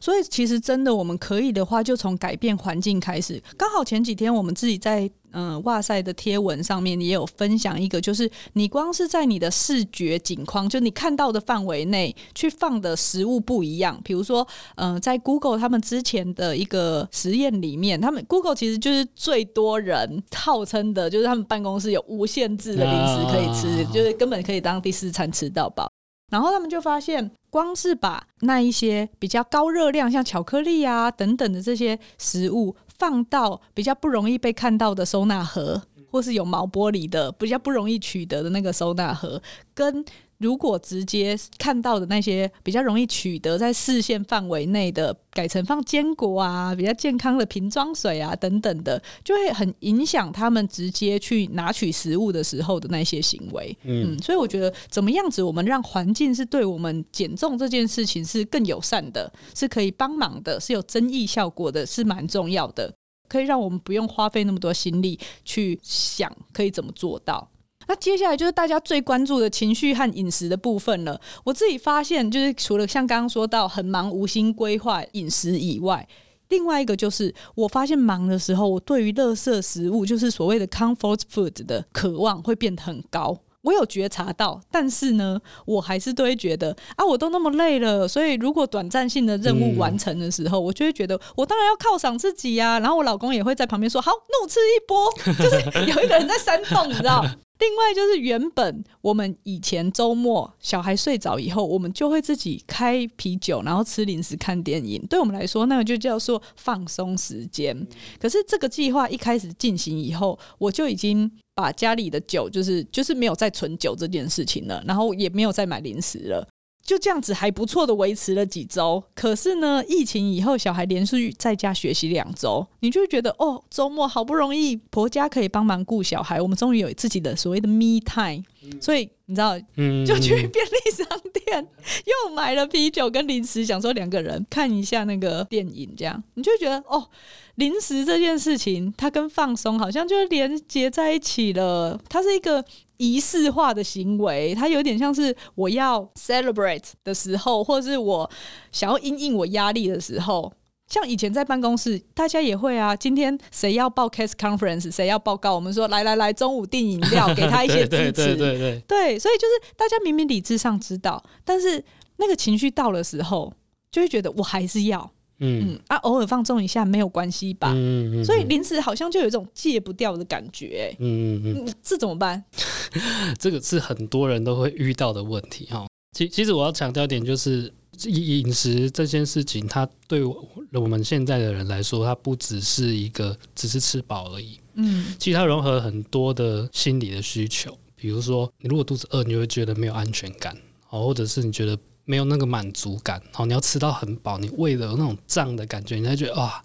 S1: 所以其实真的，我们可以的话，就从改变环境开始。刚好前几天我们自己在嗯哇塞的贴文上面也有分享一个，就是你光是在你的视觉景框，就你看到的范围内去放的食物不一样。比如说，嗯，在 Google 他们之前的一个实验里面，他们 Google 其实就是最多人号称的，就是他们办公室有无限制的零食可以吃，就是根本可以当第四餐吃到饱。然后他们就发现，光是把那一些比较高热量，像巧克力啊等等的这些食物，放到比较不容易被看到的收纳盒，或是有毛玻璃的比较不容易取得的那个收纳盒，跟如果直接看到的那些比较容易取得在视线范围内的，改成放坚果啊，比较健康的瓶装水啊等等的，就会很影响他们直接去拿取食物的时候的那些行为。嗯，嗯，所以我觉得怎么样子，我们让环境是对我们减重这件事情是更友善的，是可以帮忙的，是有增益效果的，是蛮重要的，可以让我们不用花费那么多心力去想可以怎么做到。那接下来就是大家最关注的情绪和饮食的部分了。我自己发现，就是除了像刚刚说到很忙、无心规划饮食以外，另外一个就是我发现忙的时候，我对于垃圾食物，就是所谓的 comfort food 的渴望会变得很高。我有觉察到，但是呢，我还是都会觉得啊，我都那么累了，所以如果短暂性的任务完成的时候，我就会觉得我当然要犒赏自己呀、然后我老公也会在旁边说：“好，怒吃一波。”就是有一个人在煽动，你知道。另外就是原本我们以前周末小孩睡着以后，我们就会自己开啤酒，然后吃零食、看电影。对我们来说，那个就叫做放松时间。可是这个计划一开始进行以后，我就已经把家里的酒，就是就是没有再存酒这件事情了，然后也没有再买零食了。就这样子还不错的维持了几周，可是呢，疫情以后小孩连续在家学习两周，你就会觉得哦，周末好不容易婆家可以帮忙顾小孩，我们终于有自己的所谓的 me time，所以你知道，就去便利商店又买了啤酒跟零食，想说两个人看一下那个电影，这样你就觉得哦，零食这件事情它跟放松好像就连接在一起了，它是一个。仪式化的行为，它有点像是我要 celebrate 的时候，或者是我想要因应我压力的时候。像以前在办公室，大家也会啊。今天谁要报 case conference，谁要报告，我们说来来来，中午订饮料，给他一些 支持。对对对对，对，所以就是大家明明理智上知道，但是那个情绪到的时候，就会觉得我还是要。嗯，嗯啊，偶尔放纵一下没有关系吧？嗯嗯，嗯，所以临时好像就有一种戒不掉的感觉。嗯嗯嗯，这怎么办？
S2: 这个是很多人都会遇到的问题哈。其其实我要强调一点，就是饮食这件事情，它对我们现在的人来说，它不只是一个只是吃饱而已。嗯，其实它融合很多的心理的需求，比如说你如果肚子饿，你会觉得没有安全感，或者是你觉得。没有那个满足感，好，你要吃到很饱，你胃的有那种胀的感觉，你才觉得啊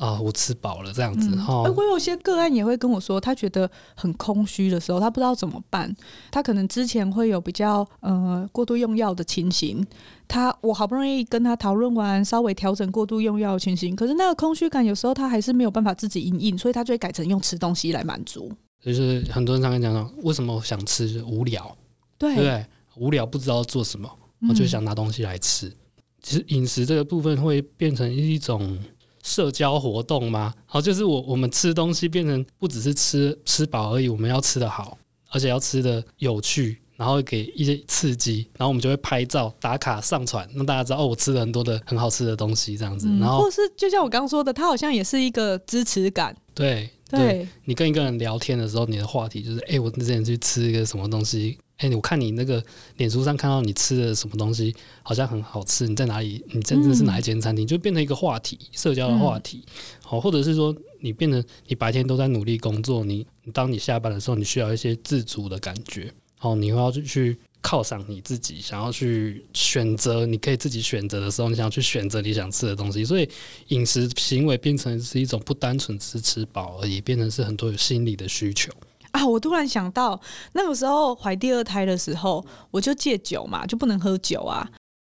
S2: 啊，我吃饱了这样子。哈、
S1: 嗯，我有些个案也会跟我说，他觉得很空虚的时候，他不知道怎么办。他可能之前会有比较呃过度用药的情形，他我好不容易跟他讨论完，稍微调整过度用药的情形，可是那个空虚感有时候他还是没有办法自己隐隐，所以他就会改成用吃东西来满足。
S2: 就是很多人常常讲到，为什么我想吃？无聊，对，对不对？无聊不知道做什么。我就想拿东西来吃，嗯、其实饮食这个部分会变成一种社交活动吗？好，就是我我们吃东西变成不只是吃吃饱而已，我们要吃的好，而且要吃的有趣，然后给一些刺激，然后我们就会拍照打卡上传，让大家知道哦，我吃了很多的很好吃的东西这样子。然后、嗯、或
S1: 是就像我刚刚说的，它好像也是一个支持感。
S2: 对对，对，你跟一个人聊天的时候，你的话题就是哎、欸，我之前去吃一个什么东西。哎、欸，我看你那个脸书上看到你吃的什么东西，好像很好吃。你在哪里？你真的是哪一间餐厅？嗯、就变成一个话题，社交的话题。好、嗯，或者是说，你变成你白天都在努力工作，你当你下班的时候，你需要一些自主的感觉。好，你会要去犒赏你自己，想要去选择，你可以自己选择的时候，你想要去选择你想吃的东西。所以，饮食行为变成是一种不单纯只是吃饱而已，变成是很多有心理的需求。
S1: 啊！我突然想到，那个时候怀第二胎的时候，我就戒酒嘛，就不能喝酒啊。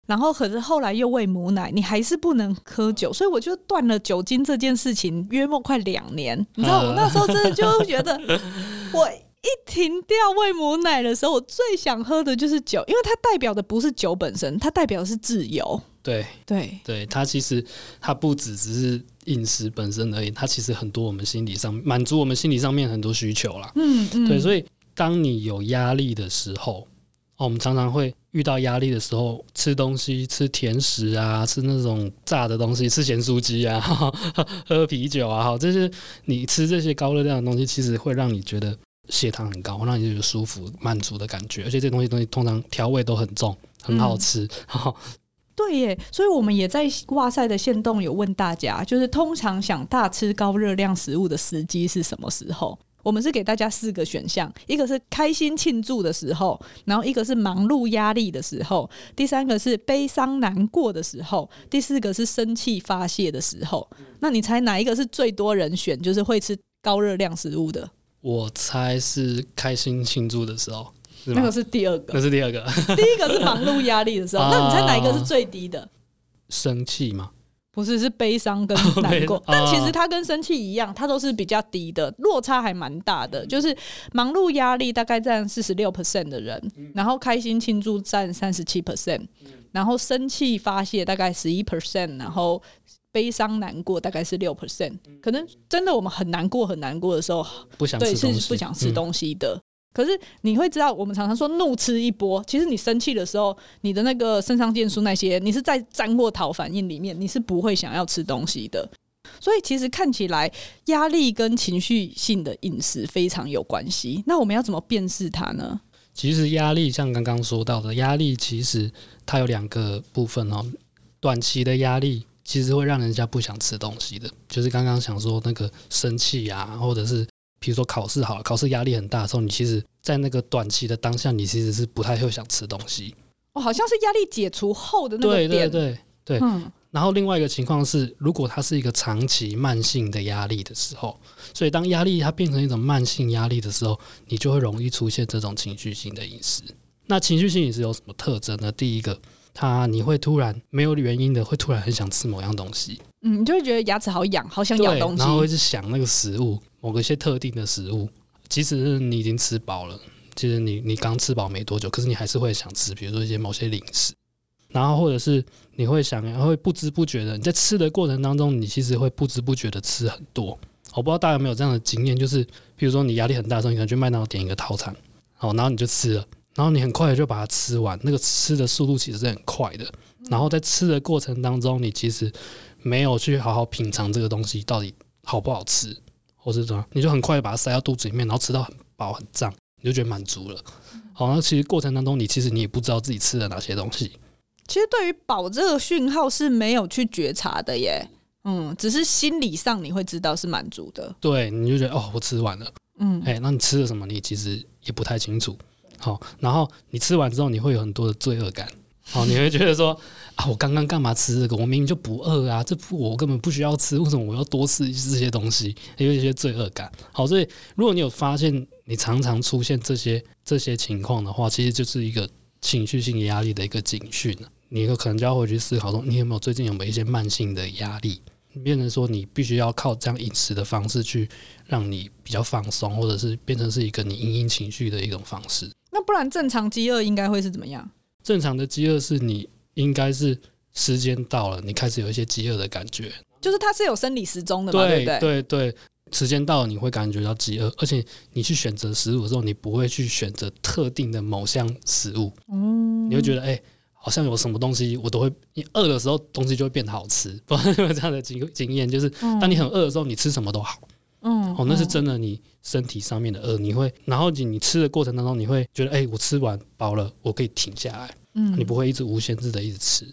S1: 然后可是后来又喂母奶，你还是不能喝酒，所以我就断了酒精这件事情，约莫快两年。你知道，我那时候真的就觉得，我一停掉喂母奶的时候，我最想喝的就是酒，因为它代表的不是酒本身，它代表的是自由。
S2: 对对对，它其实它不只只是饮食本身而已，它其实很多我们心理上满足我们心理上面很多需求啦。嗯嗯，对，所以当你有压力的时候，哦，我们常常会遇到压力的时候，吃东西，吃甜食啊，吃那种炸的东西，吃咸酥鸡啊，喝啤酒啊，好，这些你吃这些高热量的东西，其实会让你觉得血糖很高，让你觉得舒服、满足的感觉，而且这些东西东西通常调味都很重。很好吃。嗯
S1: 对耶，所以我们也在哇塞的线动有问大家，就是通常想大吃高热量食物的时机是什么时候？我们是给大家四个选项，一个是开心庆祝的时候，然后一个是忙碌压力的时候，第三个是悲伤难过的时候，第四个是生气发泄的时候。那你猜哪一个是最多人选，就是会吃高热量食物的？
S2: 我猜是开心庆祝的时候。
S1: 那个是第二个，
S2: 那是第二个。
S1: 第一个是忙碌压力的时候，那你猜哪一个是最低的？
S2: 生气吗？
S1: 不是，是悲伤跟 难过。但其实它跟生气一样，它都是比较低的，落差还蛮大的。就是忙碌压力大概占四十六 percent 的人，然后开心庆祝占三十七 percent，然后生气发泄大概十一 percent，然后悲伤难过大概是六 percent。可能真的我们很难过很难过的时候，
S2: 不想吃东西，
S1: 对，是不想吃东西的。可是你会知道，我们常常说怒吃一波，其实你生气的时候，你的那个肾上腺素那些，你是在战或逃反应里面，你是不会想要吃东西的。所以其实看起来压力跟情绪性的饮食非常有关系。那我们要怎么辨识它呢？
S2: 其实压力像刚刚说到的，压力其实它有两个部分哦。短期的压力其实会让人家不想吃东西的，就是刚刚想说那个生气啊，或者是。比如说考试好了，考试压力很大的时候，你其实，在那个短期的当下，你其实是不太会想吃东西。
S1: 哦，好像是压力解除后的那个点。
S2: 对对对对。嗯。然后另外一个情况是，如果它是一个长期慢性的压力的时候，所以当压力它变成一种慢性压力的时候，你就会容易出现这种情绪性的饮食。那情绪性饮食有什么特征呢？第一个，它你会突然没有原因的，会突然很想吃某样东西。
S1: 嗯，你就会觉得牙齿好痒，好想咬东西，
S2: 然后会一直想那个食物。某个一些特定的食物，即使是你已经吃饱了，其实你你刚吃饱没多久，可是你还是会想吃，比如说一些某些零食，然后或者是你会想，会不知不觉的你在吃的过程当中，你其实会不知不觉的吃很多。我不知道大家有没有这样的经验，就是比如说你压力很大的时候，你可能去麦当劳点一个套餐，好，然后你就吃了，然后你很快就把它吃完，那个吃的速度其实是很快的，然后在吃的过程当中，你其实没有去好好品尝这个东西到底好不好吃。或是怎么，你就很快把它塞到肚子里面，然后吃到很饱很胀，你就觉得满足了。好，那其实过程当中，你其实你也不知道自己吃了哪些东西。
S1: 其实对于饱这个讯号是没有去觉察的耶，嗯，只是心理上你会知道是满足的。
S2: 对，你就觉得哦，我吃完了，嗯，哎，那你吃了什么？你其实也不太清楚。好，然后你吃完之后，你会有很多的罪恶感。好，你会觉得说。啊！我刚刚干嘛吃这个？我明明就不饿啊！这不，我根本不需要吃，为什么我要多吃这些东西？有一些罪恶感。好，所以如果你有发现你常常出现这些这些情况的话，其实就是一个情绪性压力的一个警讯。你有可能就要回去思考说，你有没有最近有没有一些慢性的压力，变成说你必须要靠这样饮食的方式去让你比较放松，或者是变成是一个你因应情绪的一种方式。
S1: 那不然正常饥饿应该会是怎么样？
S2: 正常的饥饿是你。应该是时间到了，你开始有一些饥饿的感觉，
S1: 就是它是有生理时钟的嘛，对，对不对？
S2: 对对，时间到了你会感觉到饥饿，而且你去选择食物的时候，你不会去选择特定的某项食物，嗯，你会觉得哎、欸，好像有什么东西我都会，你饿的时候东西就会变好吃，不知道有没有这样的经经验？就是当你很饿的时候，你吃什么都好，嗯，哦，那是真的，你身体上面的饿，你会，然后你你吃的过程当中，你会觉得哎、欸，我吃完饱了，我可以停下来。嗯，你不会一直无限制的一直吃，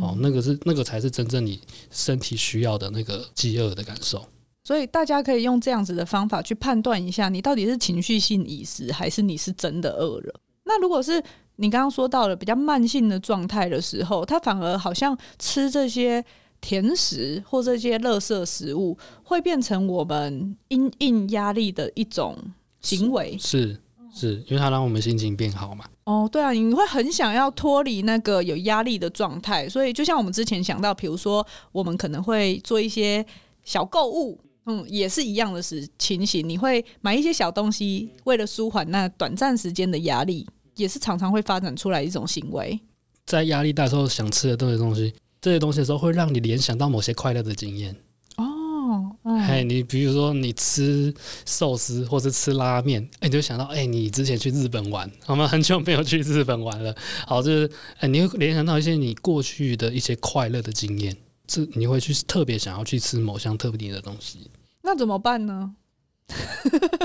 S2: 哦，那个是那个才是真正你身体需要的那个饥饿的感受。
S1: 所以大家可以用这样子的方法去判断一下，你到底是情绪性饮食，还是你是真的饿了。那如果是你刚刚说到了比较慢性的状态的时候，它反而好像吃这些甜食或这些垃圾食物，会变成我们因应压力的一种行为。
S2: 是。是是因为它让我们心情变好嘛？
S1: 哦，对啊，你会很想要脱离那个有压力的状态，所以就像我们之前想到，比如说我们可能会做一些小购物，嗯，也是一样的事情形。你会买一些小东西，为了舒缓那短暂时间的压力，也是常常会发展出来一种行为。
S2: 在压力大的时候想吃的这些东西，这些东西的时候会让你联想到某些快乐的经验。哦哎、嗯，你比如说你吃寿司或者吃拉面，哎，你就想到哎，你之前去日本玩，我们？很久没有去日本玩了，好，就是哎，你会联想到一些你过去的一些快乐的经验，这你会去特别想要去吃某项特定的东西。
S1: 那怎么办呢？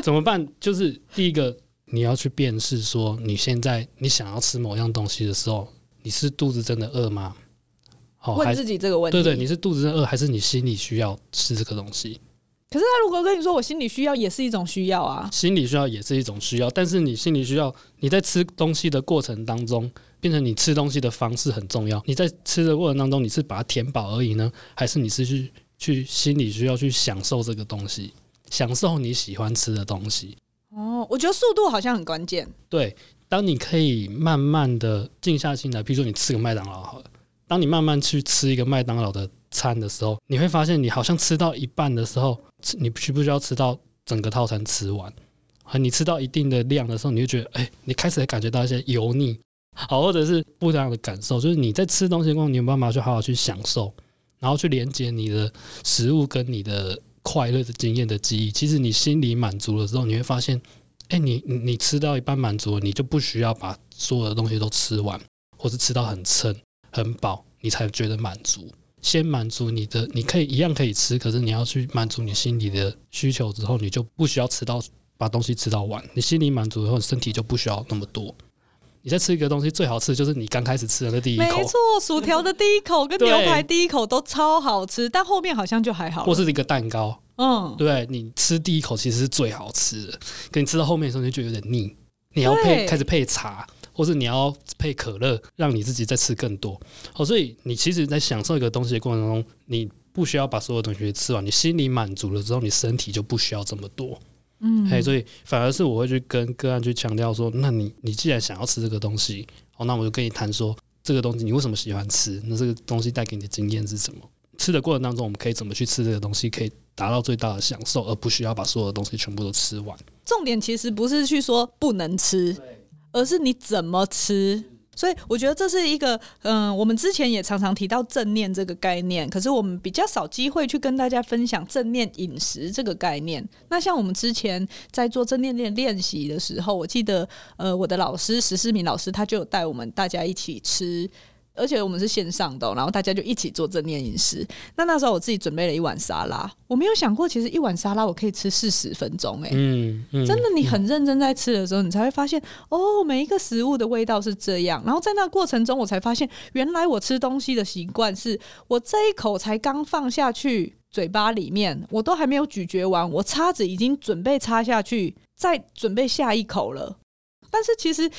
S2: 怎么办？就是第一个，你要去辨识说你现在你想要吃某样东西的时候，你是肚子真的饿吗？好，
S1: 问自己这个问题。
S2: 对对，你是肚子饿，还是你心里需要吃这个东西？
S1: 可是他如果跟你说我心里需要，也是一种需要啊。
S2: 心里需要也是一种需要，但是你心里需要，你在吃东西的过程当中，变成你吃东西的方式很重要。你在吃的过程当中，你是把它填饱而已呢，还是你是去去心里需要去享受这个东西，享受你喜欢吃的东西？
S1: 哦，我觉得速度好像很关键。
S2: 对，当你可以慢慢的静下心来，比如说你吃个麦当劳好了，当你慢慢去吃一个麦当劳的餐的时候，你会发现你好像吃到一半的时候，你需不需要吃到整个套餐吃完？和你吃到一定的量的时候，你就觉得，哎、你开始感觉到一些油腻，好，或者是不一样的感受，就是你在吃东西的过程中，你有办法去好好去享受，然后去连接你的食物跟你的快乐的经验的记忆。其实你心里满足了之后，你会发现，哎、你你吃到一半满足了，你就不需要把所有的东西都吃完，或是吃到很撑很饱，你才觉得满足。先满足你的，你可以一样可以吃，可是你要去满足你心里的需求之后，你就不需要吃到把东西吃到完。你心里满足以后，身体就不需要那么多。你再吃一个东西，最好吃就是你刚开始吃的那第一口。
S1: 没错，薯条的第一口跟牛排第一口都超好吃，但后面好像就还好。
S2: 或是一个蛋糕，
S1: 嗯，
S2: 对，你吃第一口其实是最好吃的，可你吃到后面的时候你就觉得有点腻，你要配开始配茶。或是你要配可乐，让你自己再吃更多。哦，所以你其实，在享受一个东西的过程中，你不需要把所有东西吃完，你心里满足了之后，你身体就不需要这么多。嗯，嘿，所以反而是我会去跟个案去强调说，那你你既然想要吃这个东西，哦，那我就跟你谈说，这个东西你为什么喜欢吃？那这个东西带给你的经验是什么？吃的过程当中，我们可以怎么去吃这个东西，可以达到最大的享受，而不需要把所有的东西全部都吃完。
S1: 重点其实不是去说不能吃。而是你怎么吃，所以我觉得这是一个，嗯，我们之前也常常提到正念这个概念，可是我们比较少机会去跟大家分享正念饮食这个概念。那像我们之前在做正念练练习的时候，我记得，呃，我的老师石思明老师他就带我们大家一起吃。而且我们是线上的，然后大家就一起做正念饮食。那那时候我自己准备了一碗沙拉，我没有想过，其实一碗沙拉我可以吃四十分钟，欸。嗯，嗯，真的，你很认真在吃的时候，你才会发现，哦，每一个食物的味道是这样。然后在那个过程中，我才发现，原来我吃东西的习惯是，我这一口才刚放下去嘴巴里面，我都还没有咀嚼完，我叉子已经准备插下去，再准备下一口了。但是其实，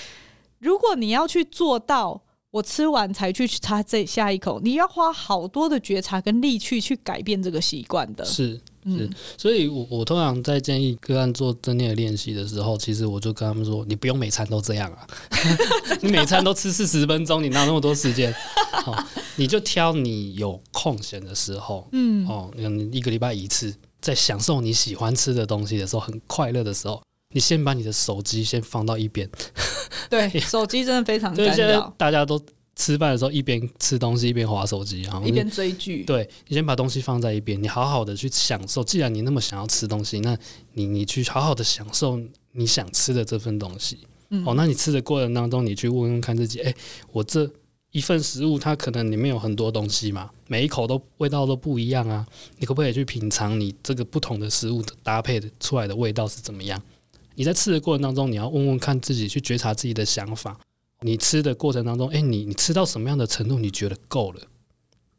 S1: 如果你要去做到，我吃完才去擦这下一口，你要花好多的觉察跟力气去改变这个习惯的。
S2: 是是，嗯、所以我我通常在建议个案做正念的练习的时候，其实我就跟他们说，你不用每餐都这样啊，你每餐都吃四十分钟，你哪有那么多时间？好，你就挑你有空闲的时候，嗯，哦，你一个礼拜一次，在享受你喜欢吃的东西的时候，很快乐的时候。你先把你的手机先放到一边，
S1: 对，手机真的非常干扰。
S2: 大家都吃饭的时候一边吃东西一边划手机，然后
S1: 一边追剧。
S2: 对，你先把东西放在一边，你好好的去享受。既然你那么想要吃东西，那你你去好好的享受你想吃的这份东西。嗯，哦，那你吃的过程当中，你去问问看自己，哎，我这一份食物它可能里面有很多东西嘛，每一口都味道都不一样啊，你可不可以去品尝你这个不同的食物的搭配的出来的味道是怎么样？你在吃的过程当中，你要问问看自己，去觉察自己的想法。你吃的过程当中，诶，你你吃到什么样的程度，你觉得够了？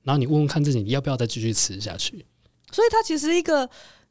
S2: 然后你问问看自己，你要不要再继续吃下去？
S1: 所以它其实一个。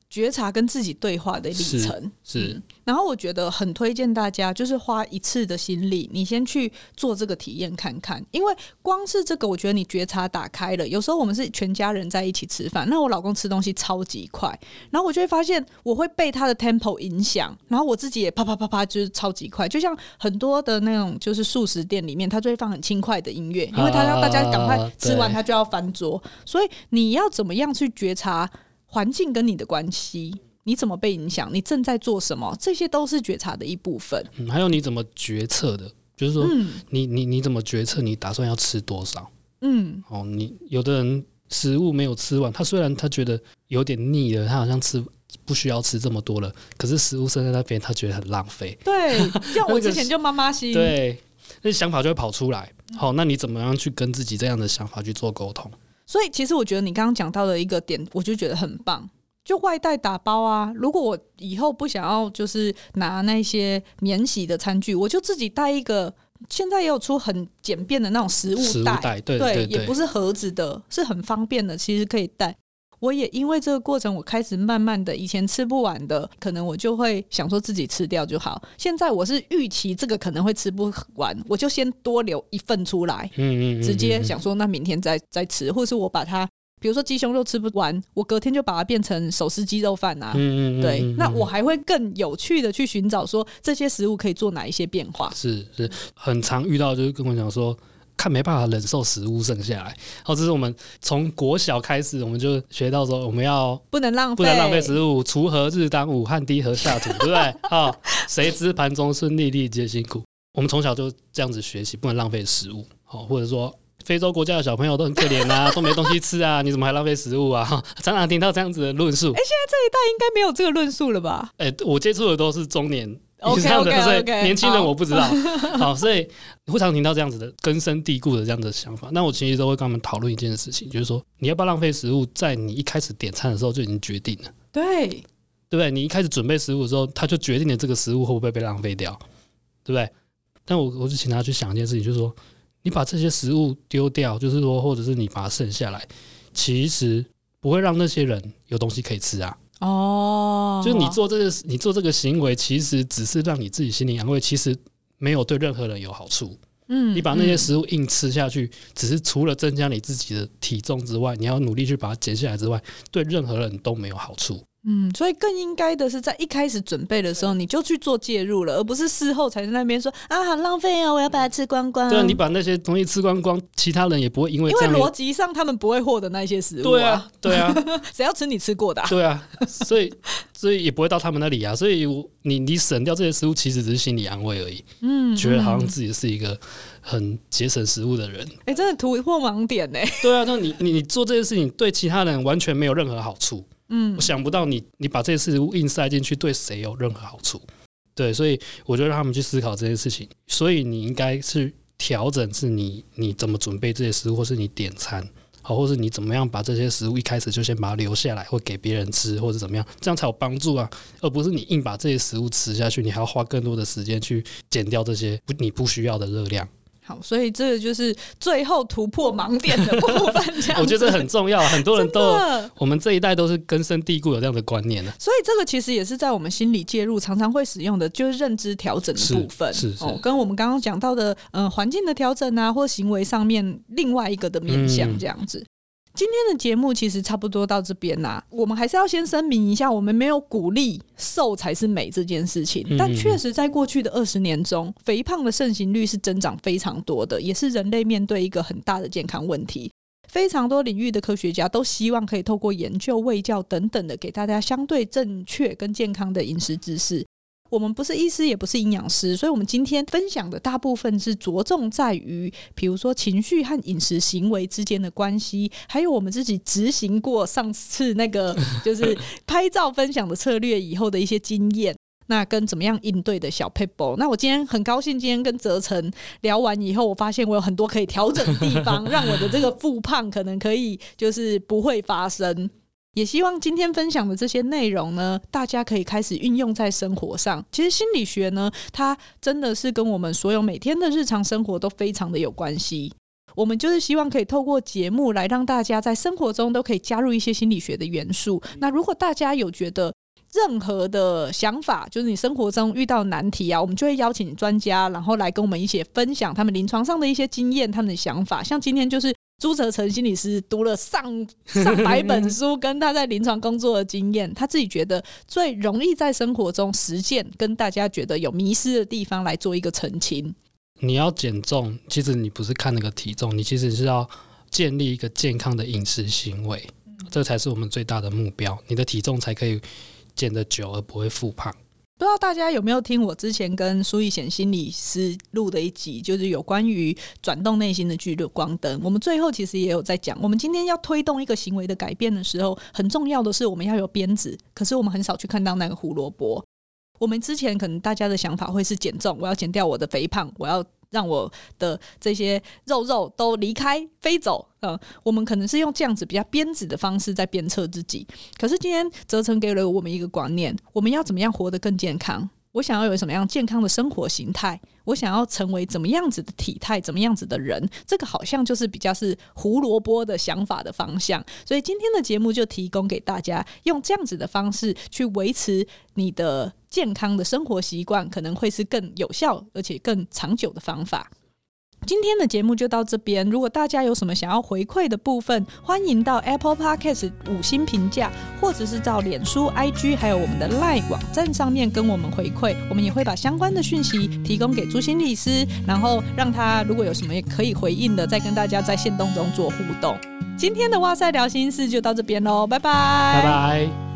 S1: 觉察跟自己对话的历程
S2: 是，是、嗯，
S1: 然后我觉得很推荐大家，就是花一次的心力，你先去做这个体验看看。因为光是这个，我觉得你觉察打开了。有时候我们是全家人在一起吃饭，那我老公吃东西超级快，然后我就会发现我会被他的 tempo 影响，然后我自己也啪啪啪啪就是超级快。就像很多的那种就是素食店里面，他就会放很轻快的音乐，因为他让大家赶快吃完，他就要翻桌。所以你要怎么样去觉察？环境跟你的关系，你怎么被影响？你正在做什么？这些都是觉察的一部分。
S2: 嗯，还有你怎么决策的？就是说，嗯、你你你怎么决策？你打算要吃多少？嗯，哦，你有的人食物没有吃完，他虽然他觉得有点腻了，他好像吃不需要吃这么多了，可是食物剩在那边，他觉得很浪费。
S1: 对，像我之前就妈妈心，
S2: 对，那想法就会跑出来。好，那你怎么样去跟自己这样的想法去做沟通？
S1: 所以，其实我觉得你刚刚讲到的一个点，我就觉得很棒。就外带打包啊，如果我以后不想要就是拿那些免洗的餐具，我就自己带一个现在也有出很简便的那种食物袋，
S2: 对，
S1: 对，也不是盒子的，是很方便的，其实可以带。我也因为这个过程，我开始慢慢的，以前吃不完的，可能我就会想说自己吃掉就好。现在我是预期这个可能会吃不完，我就先多留一份出来，嗯嗯，直接想说那明天再再吃，或是我把它，比如说鸡胸肉吃不完，我隔天就把它变成手撕鸡肉饭啊，嗯嗯，对，那我还会更有趣的去寻找说这些食物可以做哪一些变化。
S2: 是是，很常遇到就是跟我讲说。看没办法忍受食物剩下来，好，这是我们从国小开始，我们就学到说我们要
S1: 不能浪费，
S2: 不能浪费食物。锄禾日当午，汗滴禾下土，对不对？好，谁知盘中餐，粒粒皆辛苦。我们从小就这样子学习，不能浪费食物。好，或者说非洲国家的小朋友都很可怜啊，都没东西吃啊，你怎么还浪费食物啊？常常听到这样子的论述。
S1: 哎、欸，现在这一代应该没有这个论述了吧？
S2: 哎、欸，我接触的都是中年。
S1: 以上的，所以
S2: 年轻人我不知道。好，所以你会常听到这样子的根深蒂固的这样的想法。那我其实都会跟他们讨论一件事情，就是说你要不要浪费食物，在你一开始点餐的时候就已经决定了。
S1: 对，
S2: 对不对？你一开始准备食物的时候，他就决定了这个食物会不会被浪费掉，对不对？但我我就请他去想一件事情，就是说你把这些食物丢掉，就是说，或者是你把它剩下来，其实不会让那些人有东西可以吃啊。
S1: 哦，
S2: 就是你做这个，你做这个行为，其实只是让你自己心里安慰，其实没有对任何人有好处。嗯，你把那些食物硬吃下去，只是除了增加你自己的体重之外，你要努力去把它减下来之外，对任何人都没有好处。
S1: 嗯，所以更应该的是在一开始准备的时候，你就去做介入了，而不是事后才在那边说啊，好浪费啊，我要把它吃光光。
S2: 对啊，你把那些东西吃光光，其他人也不会因为
S1: 因为逻辑上他们不会获得那些食物啊。
S2: 对啊，对啊，
S1: 谁要吃你吃过的啊？
S2: 对啊，所以所以也不会到他们那里啊。所以你你省掉这些食物，其实只是心理安慰而已。嗯，觉得好像自己是一个很节省食物的人。
S1: 哎，真的突破盲点呢。
S2: 对啊，那你你你做这些事情，对其他人完全没有任何好处。嗯，我想不到你，你把这些事物硬塞进去，对谁有任何好处？对，所以我就让他们去思考这件事情。所以你应该是调整，是你你怎么准备这些食物，或是你点餐，好，或是你怎么样把这些食物一开始就先把它留下来，或给别人吃，或者怎么样，这样才有帮助啊，而不是你硬把这些食物吃下去，你还要花更多的时间去减掉这些不你不需要的热量。
S1: 好，所以这个就是最后突破盲点的部分。
S2: 我觉得很重要，很多人都我们这一代都是根深蒂固有这样的观念的。
S1: 所以这个其实也是在我们心理介入常常会使用的，就是认知调整的部分。
S2: 是，是，是
S1: 哦，跟我们刚刚讲到的，呃，环境的调整啊，或行为上面另外一个的面向这样子。嗯今天的节目其实差不多到这边啦，我们还是要先声明一下，我们没有鼓励瘦才是美这件事情。但确实在过去的二十年中，肥胖的盛行率是增长非常多的，也是人类面对一个很大的健康问题。非常多领域的科学家都希望可以透过研究、卫教等等的，给大家相对正确跟健康的饮食知识。我们不是医师，也不是营养师，所以我们今天分享的大部分是着重在于，比如说情绪和饮食行为之间的关系，还有我们自己执行过上次那个 就是拍照分享的策略以后的一些经验，那跟怎么样应对的小 paper？。那我今天很高兴，今天跟泽成聊完以后，我发现我有很多可以调整的地方，让我的这个复胖可能可以就是不会发生。也希望今天分享的这些内容呢，大家可以开始运用在生活上。其实心理学呢，它真的是跟我们所有每天的日常生活都非常的有关系。我们就是希望可以透过节目来让大家在生活中都可以加入一些心理学的元素。那如果大家有觉得任何的想法，就是你生活中遇到难题啊，我们就会邀请专家，然后来跟我们一起分享他们临床上的一些经验、他们的想法。像今天就是。朱哲成心理师读了上上百本书，跟他在临床工作的经验，他自己觉得最容易在生活中实践，跟大家觉得有迷失的地方来做一个澄清。
S2: 你要减重，其实你不是看那个体重，你其实是要建立一个健康的饮食行为，这才是我们最大的目标，你的体重才可以减得久，而不会复胖。
S1: 不知道大家有没有听我之前跟苏逸贤心理师录的一集，就是有关于转动内心的聚光灯。我们最后其实也有在讲，我们今天要推动一个行为的改变的时候，很重要的是我们要有鞭子，可是我们很少去看到那个胡萝卜。我们之前可能大家的想法会是减重，我要减掉我的肥胖，我要。让我的这些肉肉都离开飞走，呃，我们可能是用这样子比较鞭子的方式在鞭策自己。可是今天泽成给了我们一个观念：我们要怎么样活得更健康？我想要有什么样健康的生活形态？我想要成为怎么样子的体态？怎么样子的人？这个好像就是比较是胡萝卜的想法的方向。所以今天的节目就提供给大家，用这样子的方式去维持你的健康的生活习惯，可能会是更有效而且更长久的方法。今天的节目就到这边。如果大家有什么想要回馈的部分，欢迎到 Apple Podcast 五星评价，或者是到脸书、IG 还有我们的 LINE 网站上面跟我们回馈。我们也会把相关的讯息提供给朱心律师，然后让他如果有什么也可以回应的，再跟大家在限动中做互动。今天的哇塞聊心事就到这边喽，拜拜，
S2: 拜拜。